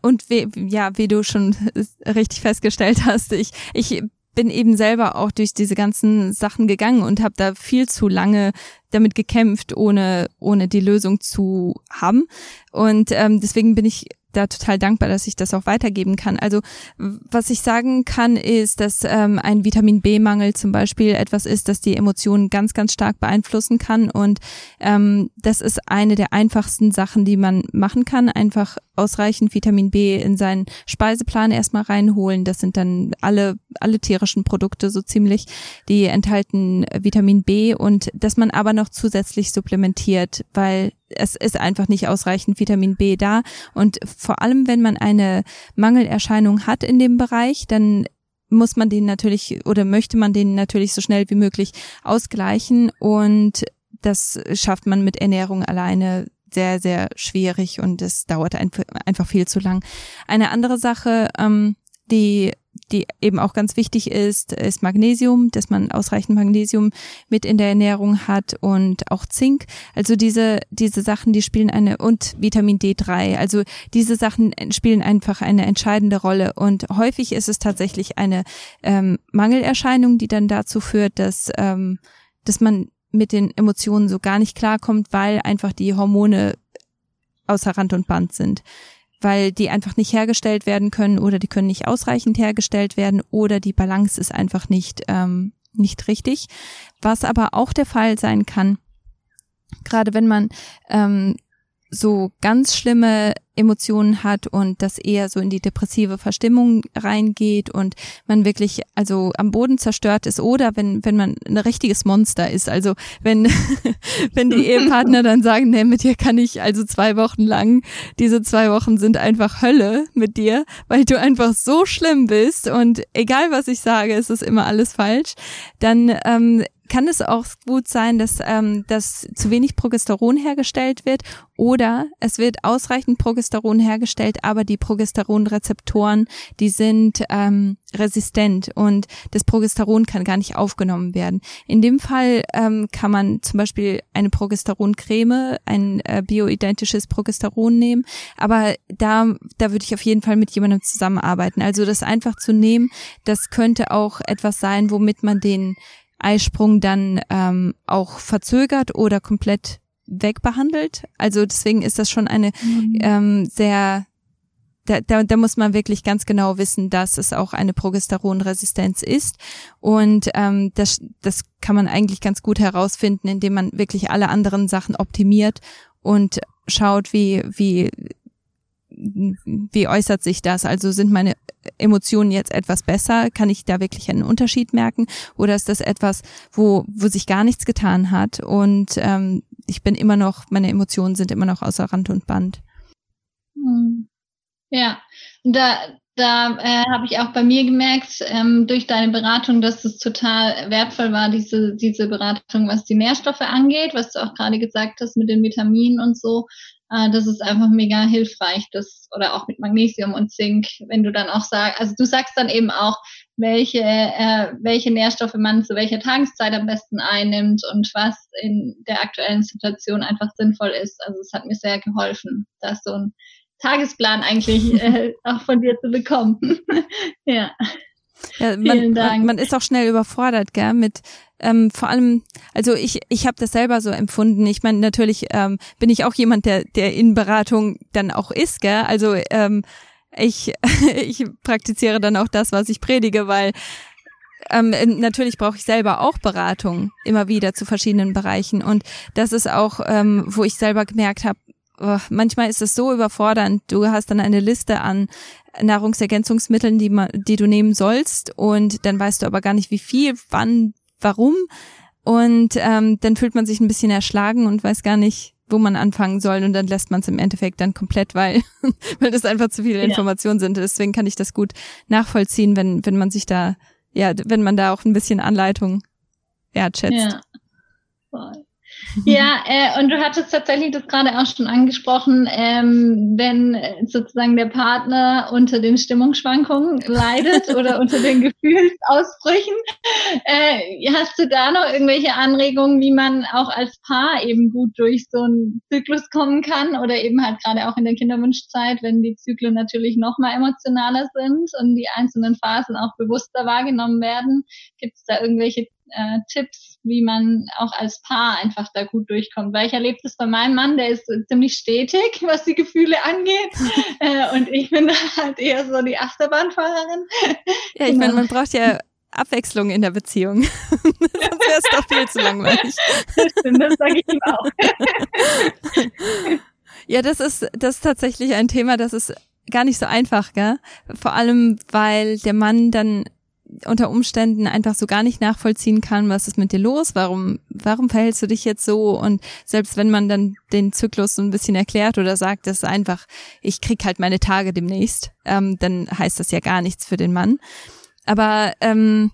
und wie, ja, wie du schon richtig festgestellt hast, ich ich bin eben selber auch durch diese ganzen Sachen gegangen und habe da viel zu lange damit gekämpft, ohne ohne die Lösung zu haben. Und ähm, deswegen bin ich da total dankbar, dass ich das auch weitergeben kann. Also was ich sagen kann, ist, dass ähm, ein Vitamin B-Mangel zum Beispiel etwas ist, das die Emotionen ganz, ganz stark beeinflussen kann. Und ähm, das ist eine der einfachsten Sachen, die man machen kann. Einfach ausreichend Vitamin B in seinen Speiseplan erstmal reinholen. Das sind dann alle, alle tierischen Produkte so ziemlich, die enthalten Vitamin B und dass man aber noch zusätzlich supplementiert, weil es ist einfach nicht ausreichend Vitamin B da. Und vor allem, wenn man eine Mangelerscheinung hat in dem Bereich, dann muss man den natürlich oder möchte man den natürlich so schnell wie möglich ausgleichen und das schafft man mit Ernährung alleine sehr, sehr schwierig und es dauert einfach viel zu lang. Eine andere Sache, ähm, die die eben auch ganz wichtig ist, ist Magnesium, dass man ausreichend Magnesium mit in der Ernährung hat und auch Zink. Also diese, diese Sachen, die spielen eine, und Vitamin D3. Also diese Sachen spielen einfach eine entscheidende Rolle. Und häufig ist es tatsächlich eine ähm, Mangelerscheinung, die dann dazu führt, dass, ähm, dass man mit den Emotionen so gar nicht klarkommt, weil einfach die Hormone außer Rand und Band sind weil die einfach nicht hergestellt werden können oder die können nicht ausreichend hergestellt werden oder die Balance ist einfach nicht, ähm, nicht richtig. Was aber auch der Fall sein kann, gerade wenn man ähm, so ganz schlimme Emotionen hat und das eher so in die depressive Verstimmung reingeht und man wirklich also am Boden zerstört ist oder wenn wenn man ein richtiges Monster ist. Also wenn wenn die Ehepartner dann sagen nee mit dir kann ich also zwei Wochen lang diese zwei Wochen sind einfach Hölle mit dir weil du einfach so schlimm bist und egal was ich sage es ist immer alles falsch. Dann ähm, kann es auch gut sein, dass, ähm, dass zu wenig Progesteron hergestellt wird oder es wird ausreichend Progesteron hergestellt, aber die Progesteronrezeptoren, die sind ähm, resistent und das Progesteron kann gar nicht aufgenommen werden. In dem Fall ähm, kann man zum Beispiel eine Progesteroncreme, ein äh, bioidentisches Progesteron nehmen, aber da, da würde ich auf jeden Fall mit jemandem zusammenarbeiten. Also das einfach zu nehmen, das könnte auch etwas sein, womit man den Eisprung dann ähm, auch verzögert oder komplett wegbehandelt. Also deswegen ist das schon eine mhm. ähm, sehr da, da, da muss man wirklich ganz genau wissen, dass es auch eine Progesteronresistenz ist. Und ähm, das, das kann man eigentlich ganz gut herausfinden, indem man wirklich alle anderen Sachen optimiert und schaut, wie, wie, wie äußert sich das? Also sind meine Emotionen jetzt etwas besser? Kann ich da wirklich einen Unterschied merken? Oder ist das etwas, wo, wo sich gar nichts getan hat und ähm, ich bin immer noch, meine Emotionen sind immer noch außer Rand und Band? Hm. Ja, da, da äh, habe ich auch bei mir gemerkt, ähm, durch deine Beratung, dass es total wertvoll war, diese, diese Beratung, was die Nährstoffe angeht, was du auch gerade gesagt hast mit den Vitaminen und so. Äh, das ist einfach mega hilfreich, das, oder auch mit Magnesium und Zink, wenn du dann auch sagst, also du sagst dann eben auch, welche, äh, welche Nährstoffe man zu welcher Tageszeit am besten einnimmt und was in der aktuellen Situation einfach sinnvoll ist. Also es hat mir sehr geholfen, da so ein Tagesplan eigentlich äh, auch von dir zu bekommen. ja. Ja, man, man, man, ist auch schnell überfordert, gell, mit ähm, vor allem, also ich, ich habe das selber so empfunden. Ich meine, natürlich ähm, bin ich auch jemand, der, der in Beratung dann auch ist, gell? Also ähm, ich, ich praktiziere dann auch das, was ich predige, weil ähm, natürlich brauche ich selber auch Beratung immer wieder zu verschiedenen Bereichen. Und das ist auch, ähm, wo ich selber gemerkt habe, oh, manchmal ist es so überfordernd. Du hast dann eine Liste an Nahrungsergänzungsmitteln, die, man, die du nehmen sollst und dann weißt du aber gar nicht, wie viel, wann, warum. Und ähm, dann fühlt man sich ein bisschen erschlagen und weiß gar nicht, wo man anfangen soll und dann lässt man es im Endeffekt dann komplett, weil, weil das einfach zu viele Informationen ja. sind. Deswegen kann ich das gut nachvollziehen, wenn, wenn man sich da, ja, wenn man da auch ein bisschen Anleitung wertschätzt. Ja. Voll. Ja, äh, und du hattest tatsächlich das gerade auch schon angesprochen, ähm, wenn sozusagen der Partner unter den Stimmungsschwankungen leidet oder unter den Gefühlsausbrüchen. Äh, hast du da noch irgendwelche Anregungen, wie man auch als Paar eben gut durch so einen Zyklus kommen kann oder eben halt gerade auch in der Kinderwunschzeit, wenn die Zyklen natürlich noch mal emotionaler sind und die einzelnen Phasen auch bewusster wahrgenommen werden? Gibt es da irgendwelche äh, Tipps, wie man auch als Paar einfach da gut durchkommt. Weil ich erlebe das bei meinem Mann, der ist ziemlich stetig, was die Gefühle angeht. äh, und ich bin halt eher so die Achterbahnfahrerin. Ja, ich genau. meine, man braucht ja Abwechslung in der Beziehung. Sonst wäre es doch viel zu langweilig. Das stimmt, das sage ich ihm auch. ja, das ist, das ist tatsächlich ein Thema, das ist gar nicht so einfach, gell? Vor allem, weil der Mann dann unter Umständen einfach so gar nicht nachvollziehen kann, was ist mit dir los, warum, warum verhältst du dich jetzt so? Und selbst wenn man dann den Zyklus so ein bisschen erklärt oder sagt, das ist einfach, ich krieg halt meine Tage demnächst, ähm, dann heißt das ja gar nichts für den Mann. Aber ähm,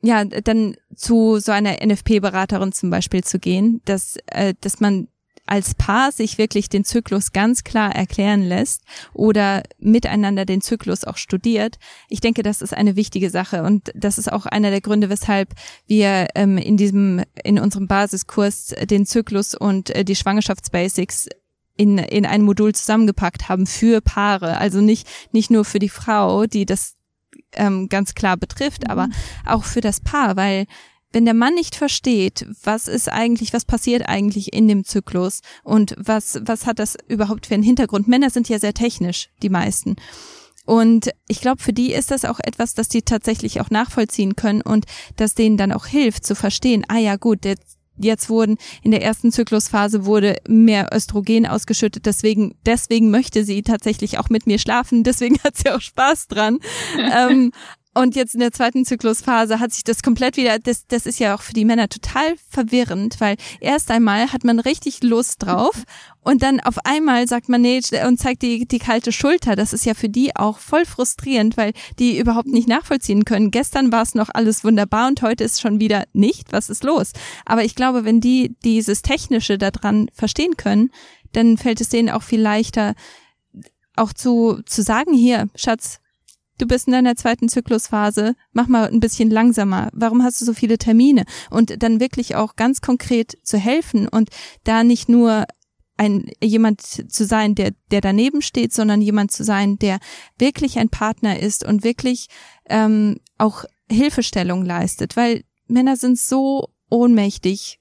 ja, dann zu so einer NFP-Beraterin zum Beispiel zu gehen, dass, äh, dass man als Paar sich wirklich den Zyklus ganz klar erklären lässt oder miteinander den Zyklus auch studiert. Ich denke, das ist eine wichtige Sache und das ist auch einer der Gründe, weshalb wir ähm, in diesem, in unserem Basiskurs den Zyklus und äh, die Schwangerschaftsbasics in, in ein Modul zusammengepackt haben für Paare. Also nicht, nicht nur für die Frau, die das ähm, ganz klar betrifft, mhm. aber auch für das Paar, weil wenn der Mann nicht versteht, was ist eigentlich, was passiert eigentlich in dem Zyklus und was, was hat das überhaupt für einen Hintergrund? Männer sind ja sehr technisch, die meisten. Und ich glaube, für die ist das auch etwas, das die tatsächlich auch nachvollziehen können und das denen dann auch hilft zu verstehen, ah ja gut, jetzt, jetzt wurden in der ersten Zyklusphase wurde mehr Östrogen ausgeschüttet, deswegen, deswegen möchte sie tatsächlich auch mit mir schlafen, deswegen hat sie auch Spaß dran. ähm, Und jetzt in der zweiten Zyklusphase hat sich das komplett wieder, das, das ist ja auch für die Männer total verwirrend, weil erst einmal hat man richtig Lust drauf und dann auf einmal sagt man nee und zeigt die, die kalte Schulter. Das ist ja für die auch voll frustrierend, weil die überhaupt nicht nachvollziehen können. Gestern war es noch alles wunderbar und heute ist schon wieder nicht. Was ist los? Aber ich glaube, wenn die dieses Technische daran verstehen können, dann fällt es denen auch viel leichter, auch zu, zu sagen, hier, Schatz, du bist in deiner zweiten Zyklusphase, mach mal ein bisschen langsamer. Warum hast du so viele Termine? Und dann wirklich auch ganz konkret zu helfen und da nicht nur ein jemand zu sein, der der daneben steht, sondern jemand zu sein, der wirklich ein Partner ist und wirklich ähm, auch Hilfestellung leistet, weil Männer sind so ohnmächtig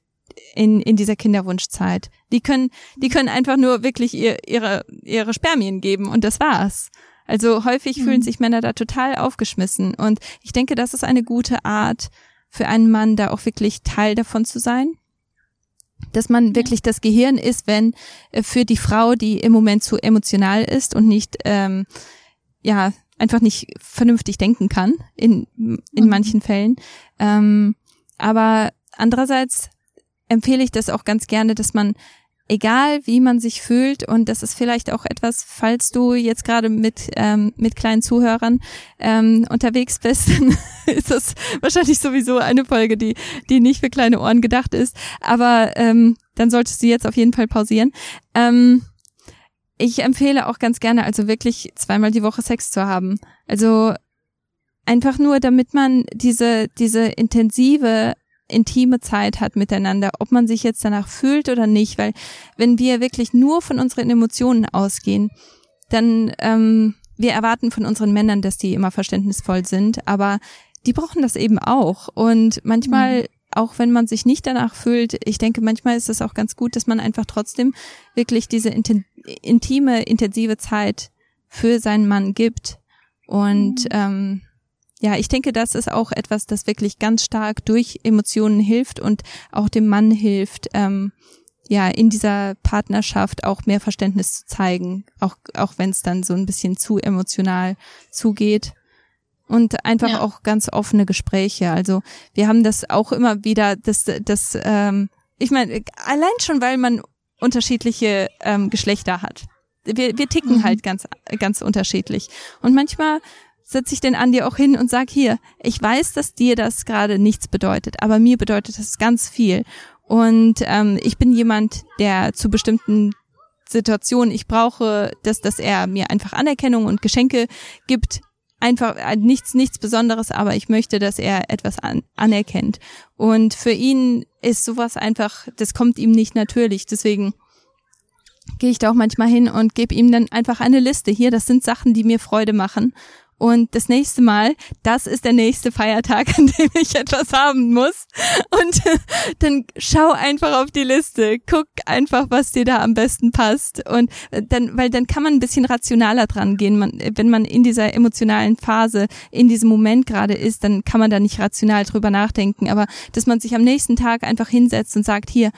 in in dieser Kinderwunschzeit. Die können die können einfach nur wirklich ihr, ihre ihre Spermien geben und das war's. Also häufig mhm. fühlen sich Männer da total aufgeschmissen. Und ich denke, das ist eine gute Art für einen Mann, da auch wirklich Teil davon zu sein. Dass man wirklich das Gehirn ist, wenn äh, für die Frau, die im Moment zu emotional ist und nicht, ähm, ja, einfach nicht vernünftig denken kann, in, in mhm. manchen Fällen. Ähm, aber andererseits empfehle ich das auch ganz gerne, dass man egal wie man sich fühlt und das ist vielleicht auch etwas, falls du jetzt gerade mit ähm, mit kleinen Zuhörern ähm, unterwegs bist, dann ist das wahrscheinlich sowieso eine Folge, die die nicht für kleine Ohren gedacht ist, aber ähm, dann solltest du jetzt auf jeden Fall pausieren. Ähm, ich empfehle auch ganz gerne, also wirklich zweimal die Woche Sex zu haben. Also einfach nur, damit man diese diese intensive intime Zeit hat miteinander, ob man sich jetzt danach fühlt oder nicht, weil wenn wir wirklich nur von unseren Emotionen ausgehen, dann ähm, wir erwarten von unseren Männern, dass die immer verständnisvoll sind, aber die brauchen das eben auch und manchmal mhm. Auch wenn man sich nicht danach fühlt, ich denke, manchmal ist es auch ganz gut, dass man einfach trotzdem wirklich diese intime, intensive Zeit für seinen Mann gibt. Und mhm. ähm, ja, ich denke, das ist auch etwas, das wirklich ganz stark durch Emotionen hilft und auch dem Mann hilft, ähm, ja, in dieser Partnerschaft auch mehr Verständnis zu zeigen, auch, auch wenn es dann so ein bisschen zu emotional zugeht. Und einfach ja. auch ganz offene Gespräche. Also wir haben das auch immer wieder, das, das, ähm, ich meine, allein schon, weil man unterschiedliche ähm, Geschlechter hat. Wir, wir ticken mhm. halt ganz, ganz unterschiedlich. Und manchmal setze ich den Andi auch hin und sag hier, ich weiß, dass dir das gerade nichts bedeutet, aber mir bedeutet das ganz viel. Und ähm, ich bin jemand, der zu bestimmten Situationen, ich brauche, dass, dass er mir einfach Anerkennung und Geschenke gibt. Einfach äh, nichts, nichts Besonderes, aber ich möchte, dass er etwas an, anerkennt. Und für ihn ist sowas einfach, das kommt ihm nicht natürlich. Deswegen gehe ich da auch manchmal hin und gebe ihm dann einfach eine Liste. Hier, das sind Sachen, die mir Freude machen. Und das nächste Mal, das ist der nächste Feiertag, an dem ich etwas haben muss. Und dann schau einfach auf die Liste, guck einfach, was dir da am besten passt. Und dann, weil dann kann man ein bisschen rationaler dran gehen. Man, wenn man in dieser emotionalen Phase, in diesem Moment gerade ist, dann kann man da nicht rational drüber nachdenken. Aber dass man sich am nächsten Tag einfach hinsetzt und sagt, hier,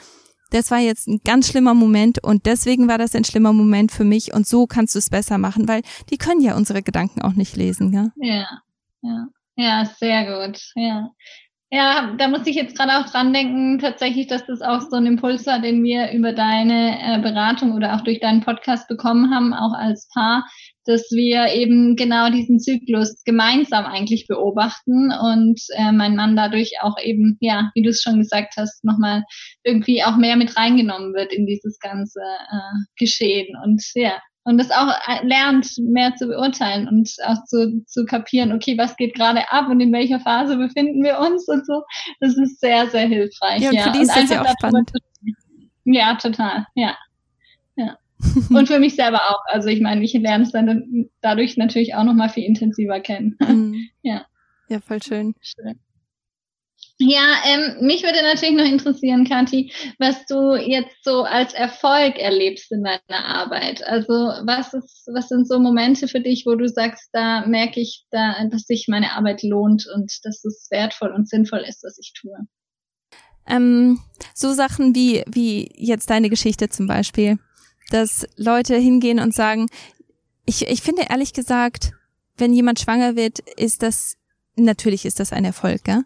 das war jetzt ein ganz schlimmer Moment und deswegen war das ein schlimmer Moment für mich und so kannst du es besser machen, weil die können ja unsere Gedanken auch nicht lesen, ja? Ja, ja, ja, sehr gut, ja. Ja, da muss ich jetzt gerade auch dran denken, tatsächlich, dass das auch so ein Impuls war, den wir über deine äh, Beratung oder auch durch deinen Podcast bekommen haben, auch als Paar, dass wir eben genau diesen Zyklus gemeinsam eigentlich beobachten und äh, mein Mann dadurch auch eben, ja, wie du es schon gesagt hast, nochmal irgendwie auch mehr mit reingenommen wird in dieses ganze äh, Geschehen und ja, und das auch äh, lernt, mehr zu beurteilen und auch zu, zu kapieren, okay, was geht gerade ab und in welcher Phase befinden wir uns und so. Das ist sehr, sehr hilfreich. Ja, und für die ist das ja auch spannend. Ja, total, ja. Ja. und für mich selber auch. Also ich meine, ich lerne es dann dadurch natürlich auch nochmal viel intensiver kennen. Mhm. Ja. Ja, voll schön. schön. Ja, ähm, mich würde natürlich noch interessieren, Kathi, was du jetzt so als Erfolg erlebst in deiner Arbeit. Also was ist, was sind so Momente für dich, wo du sagst, da merke ich, da, dass sich meine Arbeit lohnt und dass es wertvoll und sinnvoll ist, was ich tue? Ähm, so Sachen wie wie jetzt deine Geschichte zum Beispiel, dass Leute hingehen und sagen, ich ich finde ehrlich gesagt, wenn jemand schwanger wird, ist das natürlich ist das ein Erfolg, ja.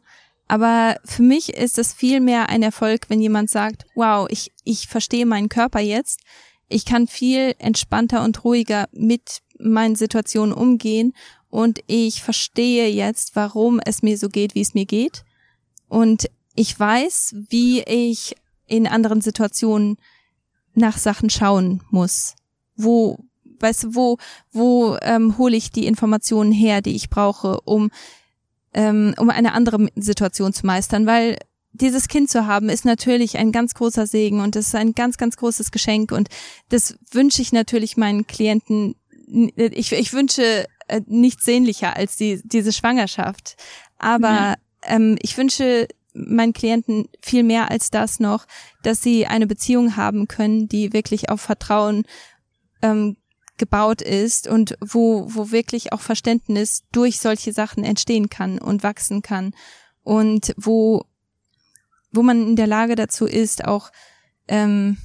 Aber für mich ist es viel mehr ein Erfolg, wenn jemand sagt, wow, ich, ich verstehe meinen Körper jetzt. Ich kann viel entspannter und ruhiger mit meinen Situationen umgehen und ich verstehe jetzt, warum es mir so geht, wie es mir geht. Und ich weiß, wie ich in anderen Situationen nach Sachen schauen muss. Wo, weißt du, wo, wo ähm, hole ich die Informationen her, die ich brauche, um, ähm, um eine andere Situation zu meistern? Weil dieses Kind zu haben, ist natürlich ein ganz großer Segen und es ist ein ganz, ganz großes Geschenk und das wünsche ich natürlich meinen Klienten. Ich, ich wünsche äh, nichts sehnlicher als die, diese Schwangerschaft. Aber ja. ähm, ich wünsche meinen Klienten viel mehr als das noch, dass sie eine Beziehung haben können, die wirklich auf Vertrauen ähm, gebaut ist und wo, wo wirklich auch Verständnis durch solche Sachen entstehen kann und wachsen kann und wo, wo man in der Lage dazu ist, auch ähm,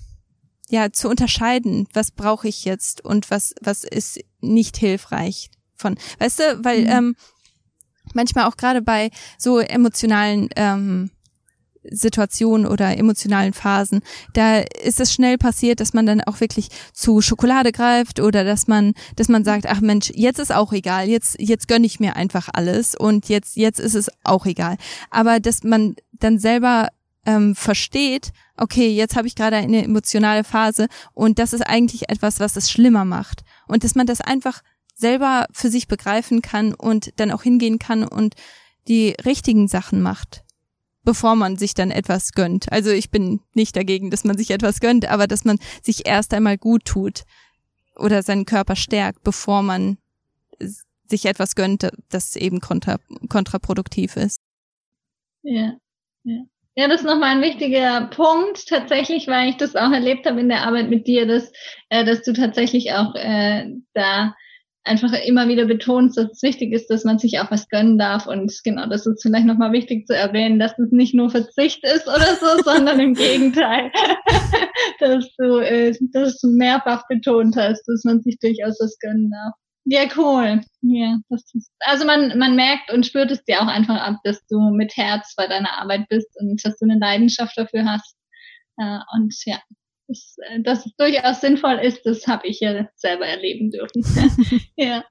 ja zu unterscheiden, was brauche ich jetzt und was was ist nicht hilfreich von, weißt du, weil mhm. ähm, manchmal auch gerade bei so emotionalen ähm, Situationen oder emotionalen Phasen, da ist es schnell passiert, dass man dann auch wirklich zu Schokolade greift oder dass man, dass man sagt, ach Mensch, jetzt ist auch egal, jetzt, jetzt gönne ich mir einfach alles und jetzt, jetzt ist es auch egal. Aber dass man dann selber ähm, versteht, okay, jetzt habe ich gerade eine emotionale Phase und das ist eigentlich etwas, was es schlimmer macht. Und dass man das einfach selber für sich begreifen kann und dann auch hingehen kann und die richtigen Sachen macht, bevor man sich dann etwas gönnt. Also ich bin nicht dagegen, dass man sich etwas gönnt, aber dass man sich erst einmal gut tut oder seinen Körper stärkt, bevor man sich etwas gönnt, das eben kontra, kontraproduktiv ist. Ja, ja. Ja, das ist nochmal ein wichtiger Punkt, tatsächlich, weil ich das auch erlebt habe in der Arbeit mit dir, dass, äh, dass du tatsächlich auch äh, da einfach immer wieder betonst, dass es wichtig ist, dass man sich auch was gönnen darf. Und genau, das ist vielleicht nochmal wichtig zu erwähnen, dass es nicht nur Verzicht ist oder so, sondern im Gegenteil, dass du, äh, dass du mehrfach betont hast, dass man sich durchaus was gönnen darf. Ja, cool. Ja, das ist, also man, man merkt und spürt es dir auch einfach ab, dass du mit Herz bei deiner Arbeit bist und dass du eine Leidenschaft dafür hast. Äh, und ja, dass, äh, dass es durchaus sinnvoll ist, das habe ich ja selber erleben dürfen. ja.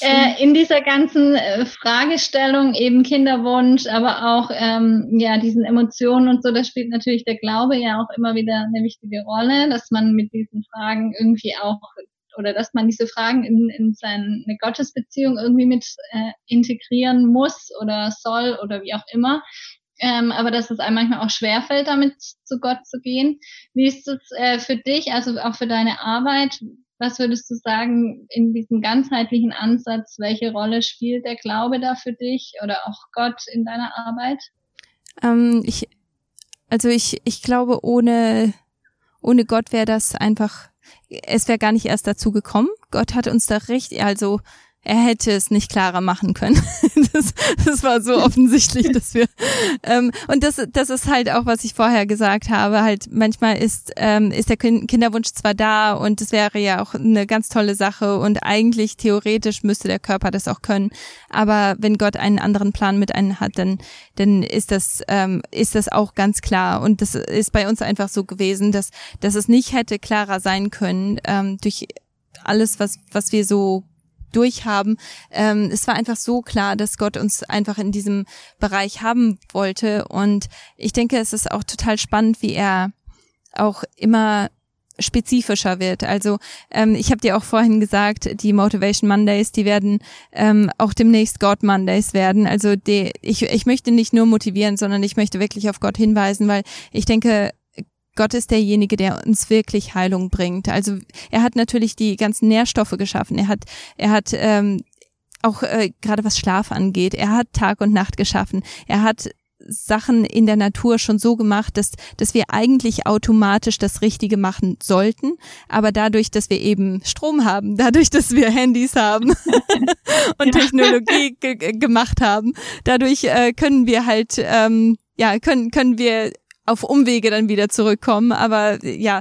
Äh, in dieser ganzen äh, Fragestellung eben Kinderwunsch, aber auch ähm, ja diesen Emotionen und so, da spielt natürlich der Glaube ja auch immer wieder eine wichtige Rolle, dass man mit diesen Fragen irgendwie auch oder dass man diese Fragen in, in seine Gottesbeziehung irgendwie mit äh, integrieren muss oder soll oder wie auch immer ähm, aber dass es einem manchmal auch schwerfällt, damit zu Gott zu gehen. Wie ist es äh, für dich, also auch für deine Arbeit? Was würdest du sagen in diesem ganzheitlichen Ansatz? Welche Rolle spielt der Glaube da für dich oder auch Gott in deiner Arbeit? Ähm, ich, also ich, ich glaube, ohne, ohne Gott wäre das einfach, es wäre gar nicht erst dazu gekommen. Gott hat uns da recht, also er hätte es nicht klarer machen können. das, das war so offensichtlich, dass wir ähm, und das, das ist halt auch, was ich vorher gesagt habe. Halt manchmal ist ähm, ist der Kinderwunsch zwar da und es wäre ja auch eine ganz tolle Sache und eigentlich theoretisch müsste der Körper das auch können. Aber wenn Gott einen anderen Plan mit einem hat, dann dann ist das ähm, ist das auch ganz klar und das ist bei uns einfach so gewesen, dass dass es nicht hätte klarer sein können ähm, durch alles, was was wir so durchhaben. Ähm, es war einfach so klar, dass Gott uns einfach in diesem Bereich haben wollte. Und ich denke, es ist auch total spannend, wie er auch immer spezifischer wird. Also ähm, ich habe dir auch vorhin gesagt, die Motivation Mondays, die werden ähm, auch demnächst God Mondays werden. Also die, ich, ich möchte nicht nur motivieren, sondern ich möchte wirklich auf Gott hinweisen, weil ich denke, Gott ist derjenige, der uns wirklich Heilung bringt. Also er hat natürlich die ganzen Nährstoffe geschaffen. Er hat, er hat ähm, auch äh, gerade was Schlaf angeht, er hat Tag und Nacht geschaffen. Er hat Sachen in der Natur schon so gemacht, dass, dass wir eigentlich automatisch das Richtige machen sollten. Aber dadurch, dass wir eben Strom haben, dadurch, dass wir Handys haben und ja. Technologie gemacht haben, dadurch äh, können wir halt, ähm, ja, können, können wir auf Umwege dann wieder zurückkommen. Aber ja,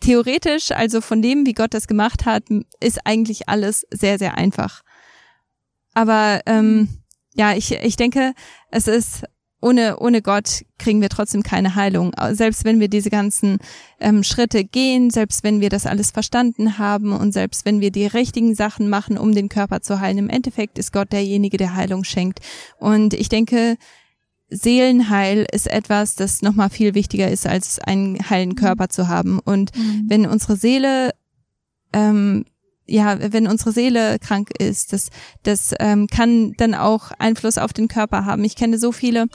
theoretisch, also von dem, wie Gott das gemacht hat, ist eigentlich alles sehr, sehr einfach. Aber ähm, ja, ich, ich denke, es ist ohne, ohne Gott kriegen wir trotzdem keine Heilung. Selbst wenn wir diese ganzen ähm, Schritte gehen, selbst wenn wir das alles verstanden haben und selbst wenn wir die richtigen Sachen machen, um den Körper zu heilen, im Endeffekt ist Gott derjenige, der Heilung schenkt. Und ich denke, Seelenheil ist etwas, das nochmal viel wichtiger ist, als einen heilen mhm. Körper zu haben. Und mhm. wenn unsere Seele ähm, ja, wenn unsere Seele krank ist, das, das ähm, kann dann auch Einfluss auf den Körper haben. Ich kenne so viele,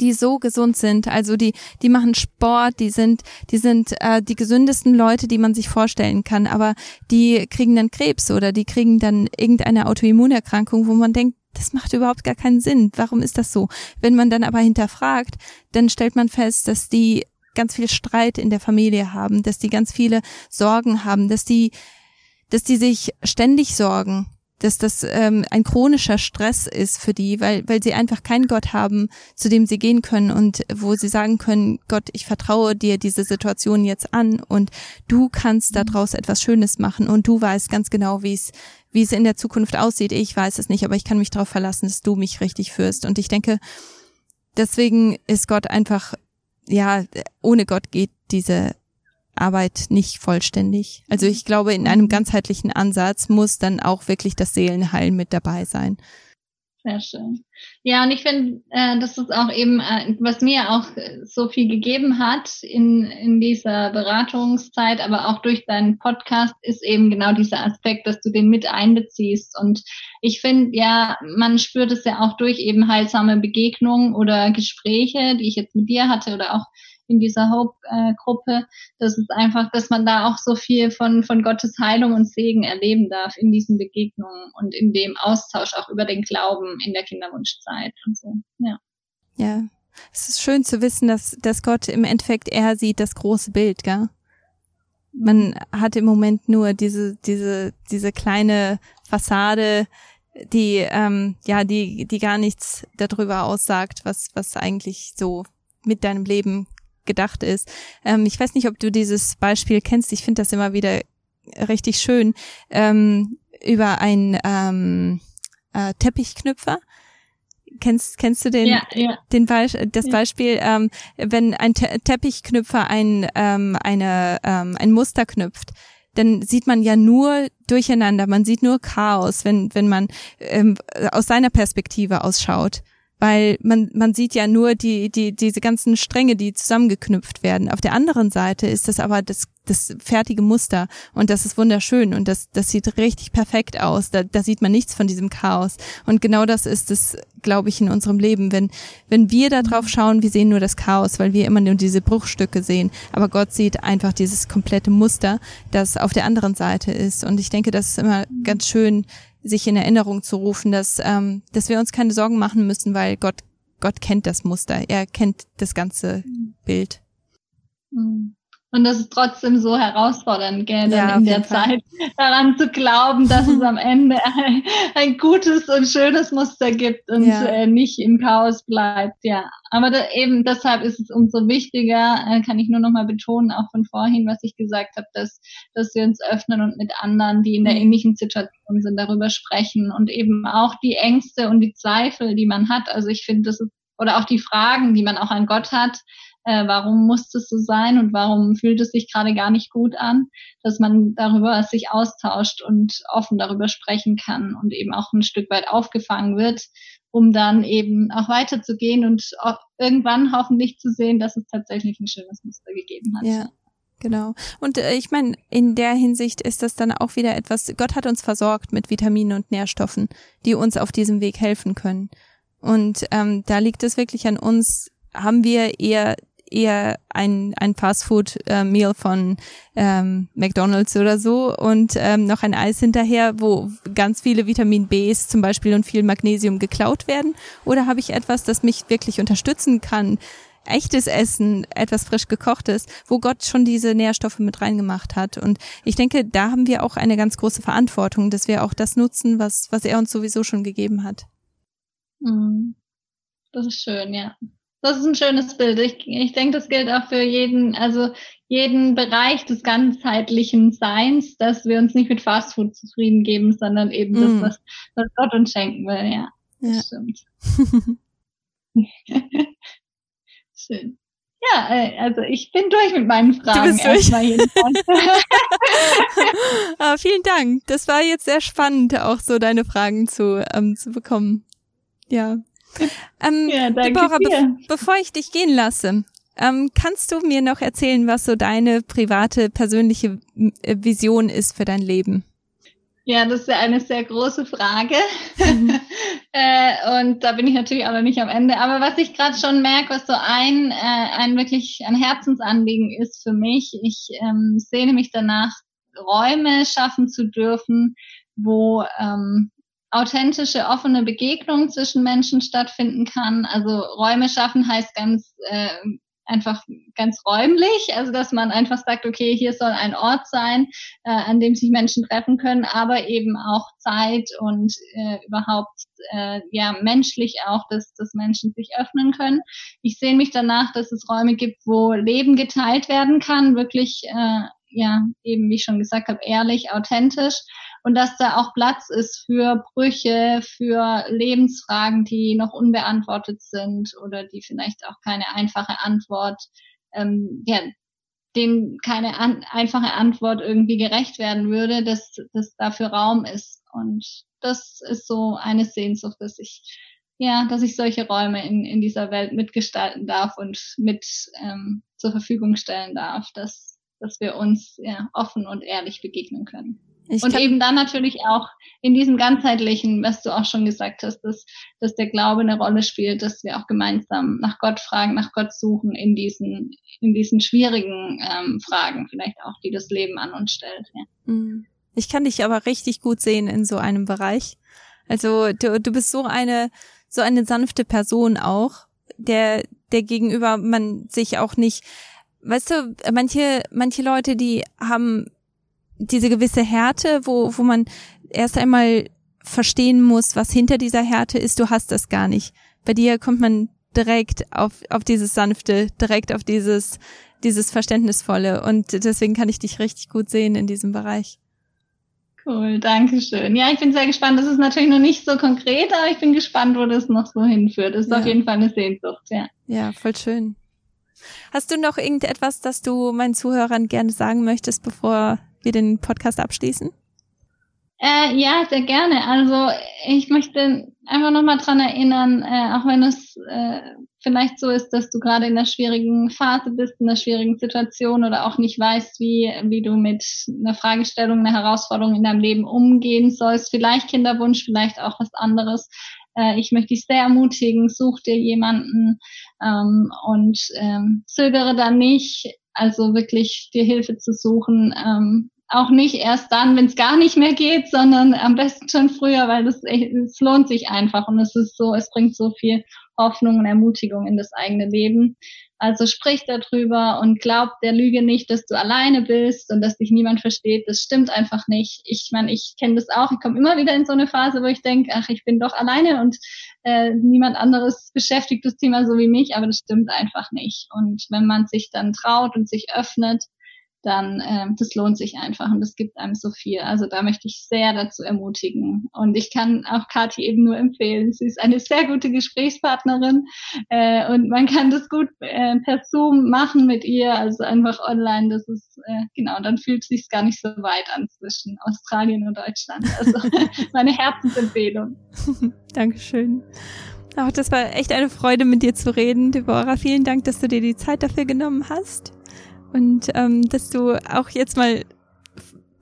die so gesund sind, also die, die machen Sport, die sind, die sind äh, die gesündesten Leute, die man sich vorstellen kann, aber die kriegen dann Krebs oder die kriegen dann irgendeine Autoimmunerkrankung, wo man denkt, das macht überhaupt gar keinen Sinn. Warum ist das so? Wenn man dann aber hinterfragt, dann stellt man fest, dass die ganz viel Streit in der Familie haben, dass die ganz viele Sorgen haben, dass die, dass die sich ständig sorgen dass das ähm, ein chronischer Stress ist für die, weil, weil sie einfach keinen Gott haben, zu dem sie gehen können und wo sie sagen können, Gott, ich vertraue dir diese Situation jetzt an und du kannst daraus etwas Schönes machen und du weißt ganz genau, wie es wie es in der Zukunft aussieht. Ich weiß es nicht, aber ich kann mich darauf verlassen, dass du mich richtig führst. Und ich denke, deswegen ist Gott einfach, ja, ohne Gott geht diese Arbeit nicht vollständig. Also ich glaube, in einem ganzheitlichen Ansatz muss dann auch wirklich das Seelenheil mit dabei sein. Sehr schön. Ja, und ich finde, äh, das ist auch eben, äh, was mir auch so viel gegeben hat in, in dieser Beratungszeit, aber auch durch deinen Podcast, ist eben genau dieser Aspekt, dass du den mit einbeziehst. Und ich finde, ja, man spürt es ja auch durch eben heilsame Begegnungen oder Gespräche, die ich jetzt mit dir hatte oder auch in dieser Hope-Gruppe. Das ist einfach, dass man da auch so viel von, von Gottes Heilung und Segen erleben darf in diesen Begegnungen und in dem Austausch auch über den Glauben in der Kinderwunschzeit und so. Ja. Ja. Es ist schön zu wissen, dass, dass Gott im Endeffekt er sieht das große Bild, gell? Man hat im Moment nur diese, diese, diese kleine Fassade, die ähm, ja die die gar nichts darüber aussagt, was was eigentlich so mit deinem Leben gedacht ist. Ähm, ich weiß nicht, ob du dieses Beispiel kennst. Ich finde das immer wieder richtig schön ähm, über einen ähm, äh, Teppichknüpfer. Kennst kennst du den ja, ja. den Be das ja. Beispiel, ähm, wenn ein Te Teppichknüpfer ein ähm, eine ähm, ein Muster knüpft, dann sieht man ja nur Durcheinander, man sieht nur Chaos, wenn wenn man ähm, aus seiner Perspektive ausschaut weil man, man sieht ja nur die, die, diese ganzen Stränge, die zusammengeknüpft werden. Auf der anderen Seite ist das aber das, das fertige Muster und das ist wunderschön und das, das sieht richtig perfekt aus. Da, da sieht man nichts von diesem Chaos. Und genau das ist es, glaube ich, in unserem Leben. Wenn, wenn wir da drauf schauen, wir sehen nur das Chaos, weil wir immer nur diese Bruchstücke sehen. Aber Gott sieht einfach dieses komplette Muster, das auf der anderen Seite ist. Und ich denke, das ist immer ganz schön, sich in Erinnerung zu rufen, dass, ähm, dass wir uns keine Sorgen machen müssen, weil Gott, Gott kennt das Muster, er kennt das ganze Bild. Mhm. Und das ist trotzdem so herausfordernd, gell, dann ja, in der Zeit daran zu glauben, dass es am Ende ein, ein, gutes und schönes Muster gibt und ja. äh, nicht im Chaos bleibt, ja. Aber da, eben deshalb ist es umso wichtiger, äh, kann ich nur nochmal betonen, auch von vorhin, was ich gesagt habe, dass, dass wir uns öffnen und mit anderen, die in der mhm. ähnlichen Situation sind, darüber sprechen und eben auch die Ängste und die Zweifel, die man hat. Also ich finde, das ist, oder auch die Fragen, die man auch an Gott hat, äh, warum muss es so sein und warum fühlt es sich gerade gar nicht gut an, dass man darüber sich austauscht und offen darüber sprechen kann und eben auch ein Stück weit aufgefangen wird, um dann eben auch weiterzugehen und irgendwann hoffentlich zu sehen, dass es tatsächlich ein schönes Muster gegeben hat. Ja. Genau. Und äh, ich meine, in der Hinsicht ist das dann auch wieder etwas, Gott hat uns versorgt mit Vitaminen und Nährstoffen, die uns auf diesem Weg helfen können. Und ähm, da liegt es wirklich an uns, haben wir eher eher ein, ein Fastfood-Meal äh, von ähm, McDonald's oder so und ähm, noch ein Eis hinterher, wo ganz viele Vitamin Bs zum Beispiel und viel Magnesium geklaut werden? Oder habe ich etwas, das mich wirklich unterstützen kann? echtes Essen, etwas frisch gekochtes, wo Gott schon diese Nährstoffe mit reingemacht hat. Und ich denke, da haben wir auch eine ganz große Verantwortung, dass wir auch das nutzen, was, was er uns sowieso schon gegeben hat. Mhm. Das ist schön, ja. Das ist ein schönes Bild. Ich, ich denke, das gilt auch für jeden, also jeden Bereich des ganzheitlichen Seins, dass wir uns nicht mit Fastfood zufrieden geben, sondern eben mm. das, was, was Gott uns schenken will, ja. Ja. Das stimmt. Schön. Ja, äh, also ich bin durch mit meinen Fragen. Du bist durch. ah, vielen Dank. Das war jetzt sehr spannend, auch so deine Fragen zu, ähm, zu bekommen. Ja. Ähm, ja, danke Deborah, be bevor ich dich gehen lasse, ähm, kannst du mir noch erzählen, was so deine private, persönliche äh, Vision ist für dein Leben? Ja, das ist ja eine sehr große Frage. Mhm. äh, und da bin ich natürlich auch noch nicht am Ende. Aber was ich gerade schon merke, was so ein, äh, ein wirklich ein Herzensanliegen ist für mich, ich ähm, sehne mich danach, Räume schaffen zu dürfen, wo ähm, authentische, offene Begegnung zwischen Menschen stattfinden kann. Also Räume schaffen heißt ganz äh, einfach ganz räumlich, also dass man einfach sagt, okay, hier soll ein Ort sein, äh, an dem sich Menschen treffen können, aber eben auch Zeit und äh, überhaupt äh, ja menschlich auch, dass, dass Menschen sich öffnen können. Ich sehe mich danach, dass es Räume gibt, wo Leben geteilt werden kann, wirklich äh, ja eben wie ich schon gesagt habe, ehrlich, authentisch und dass da auch Platz ist für Brüche, für Lebensfragen, die noch unbeantwortet sind oder die vielleicht auch keine einfache Antwort, ähm, ja, denen keine an, einfache Antwort irgendwie gerecht werden würde, dass, dass dafür Raum ist. Und das ist so eine Sehnsucht, dass ich ja, dass ich solche Räume in, in dieser Welt mitgestalten darf und mit ähm, zur Verfügung stellen darf, dass, dass wir uns ja, offen und ehrlich begegnen können. Ich und eben dann natürlich auch in diesem ganzheitlichen, was du auch schon gesagt hast, dass, dass der Glaube eine Rolle spielt, dass wir auch gemeinsam nach Gott fragen, nach Gott suchen in diesen, in diesen schwierigen ähm, Fragen, vielleicht auch, die das Leben an uns stellt. Ja. Mhm. Ich kann dich aber richtig gut sehen in so einem Bereich. Also du, du bist so eine, so eine sanfte Person auch, der, der gegenüber man sich auch nicht, weißt du, manche, manche Leute, die haben diese gewisse Härte, wo, wo man erst einmal verstehen muss, was hinter dieser Härte ist, du hast das gar nicht. Bei dir kommt man direkt auf, auf dieses Sanfte, direkt auf dieses, dieses Verständnisvolle. Und deswegen kann ich dich richtig gut sehen in diesem Bereich. Cool, danke schön. Ja, ich bin sehr gespannt. Das ist natürlich noch nicht so konkret, aber ich bin gespannt, wo das noch so hinführt. Das ist ja. auf jeden Fall eine Sehnsucht, ja. Ja, voll schön. Hast du noch irgendetwas, das du meinen Zuhörern gerne sagen möchtest, bevor wir den Podcast abschließen? Äh, ja, sehr gerne. Also ich möchte einfach nochmal dran erinnern, äh, auch wenn es äh, vielleicht so ist, dass du gerade in einer schwierigen Phase bist, in einer schwierigen Situation oder auch nicht weißt, wie, wie du mit einer Fragestellung, einer Herausforderung in deinem Leben umgehen sollst. Vielleicht Kinderwunsch, vielleicht auch was anderes. Äh, ich möchte dich sehr ermutigen, such dir jemanden ähm, und ähm, zögere dann nicht, also wirklich dir Hilfe zu suchen, ähm, auch nicht erst dann, wenn es gar nicht mehr geht, sondern am besten schon früher, weil das es lohnt sich einfach und es ist so, es bringt so viel Hoffnung und Ermutigung in das eigene Leben. Also sprich darüber und glaub der Lüge nicht, dass du alleine bist und dass dich niemand versteht. Das stimmt einfach nicht. Ich meine, ich kenne das auch. Ich komme immer wieder in so eine Phase, wo ich denke, ach, ich bin doch alleine und äh, niemand anderes beschäftigt das Thema so wie mich, aber das stimmt einfach nicht. Und wenn man sich dann traut und sich öffnet, dann ähm, das lohnt sich einfach und das gibt einem so viel. Also da möchte ich sehr dazu ermutigen. Und ich kann auch Kathi eben nur empfehlen. Sie ist eine sehr gute Gesprächspartnerin äh, und man kann das gut äh, per Zoom machen mit ihr, also einfach online. Das ist äh, genau, dann fühlt es sich gar nicht so weit an zwischen Australien und Deutschland. Also meine Herzensempfehlung. Dankeschön. Auch das war echt eine Freude, mit dir zu reden, Deborah. Vielen Dank, dass du dir die Zeit dafür genommen hast und ähm, dass du auch jetzt mal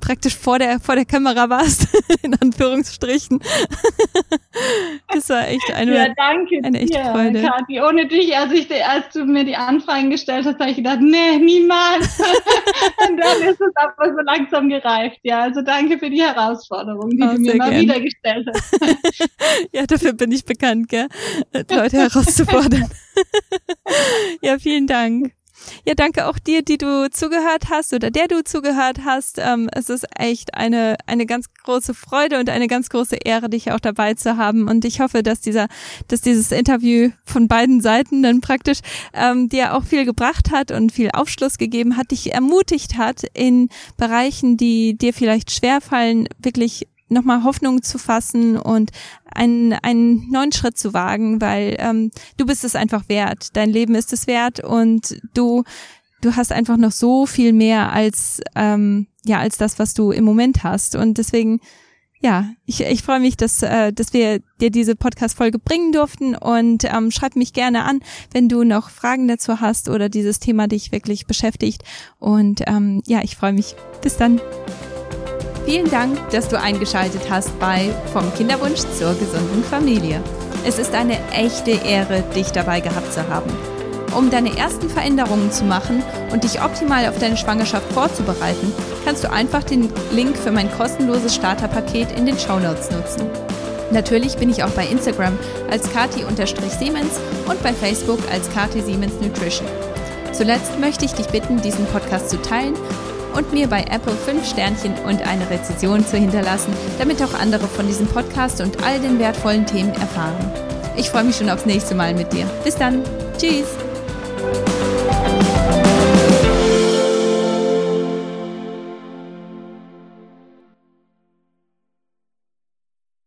praktisch vor der vor der Kamera warst in Anführungsstrichen. das war echt eine ja, danke eine echte dir, Freude. Kathi. Ohne dich, als ich als du mir die Anfragen gestellt hast, habe ich gedacht, nee, niemals. Und dann ist es aber so langsam gereift. Ja, also danke für die Herausforderung, die oh, du mir mal gern. wieder gestellt hast. ja, dafür bin ich bekannt, gell? Leute herauszufordern. ja, vielen Dank. Ja, danke auch dir, die du zugehört hast oder der du zugehört hast. Ähm, es ist echt eine, eine ganz große Freude und eine ganz große Ehre, dich auch dabei zu haben. Und ich hoffe, dass dieser, dass dieses Interview von beiden Seiten dann praktisch ähm, dir auch viel gebracht hat und viel Aufschluss gegeben hat, dich ermutigt hat, in Bereichen, die dir vielleicht schwerfallen, wirklich nochmal Hoffnung zu fassen und einen, einen neuen Schritt zu wagen, weil ähm, du bist es einfach wert. Dein Leben ist es wert und du du hast einfach noch so viel mehr als ähm, ja als das, was du im Moment hast. Und deswegen ja, ich, ich freue mich, dass, äh, dass wir dir diese Podcast-Folge bringen durften und ähm, schreib mich gerne an, wenn du noch Fragen dazu hast oder dieses Thema dich wirklich beschäftigt. Und ähm, ja, ich freue mich. Bis dann. Vielen Dank, dass du eingeschaltet hast bei Vom Kinderwunsch zur gesunden Familie. Es ist eine echte Ehre, dich dabei gehabt zu haben. Um deine ersten Veränderungen zu machen und dich optimal auf deine Schwangerschaft vorzubereiten, kannst du einfach den Link für mein kostenloses Starterpaket in den Show Notes nutzen. Natürlich bin ich auch bei Instagram als kati-siemens und bei Facebook als kati siemens nutrition. Zuletzt möchte ich dich bitten, diesen Podcast zu teilen und mir bei Apple 5 Sternchen und eine Rezession zu hinterlassen, damit auch andere von diesem Podcast und all den wertvollen Themen erfahren. Ich freue mich schon aufs nächste Mal mit dir. Bis dann. Tschüss.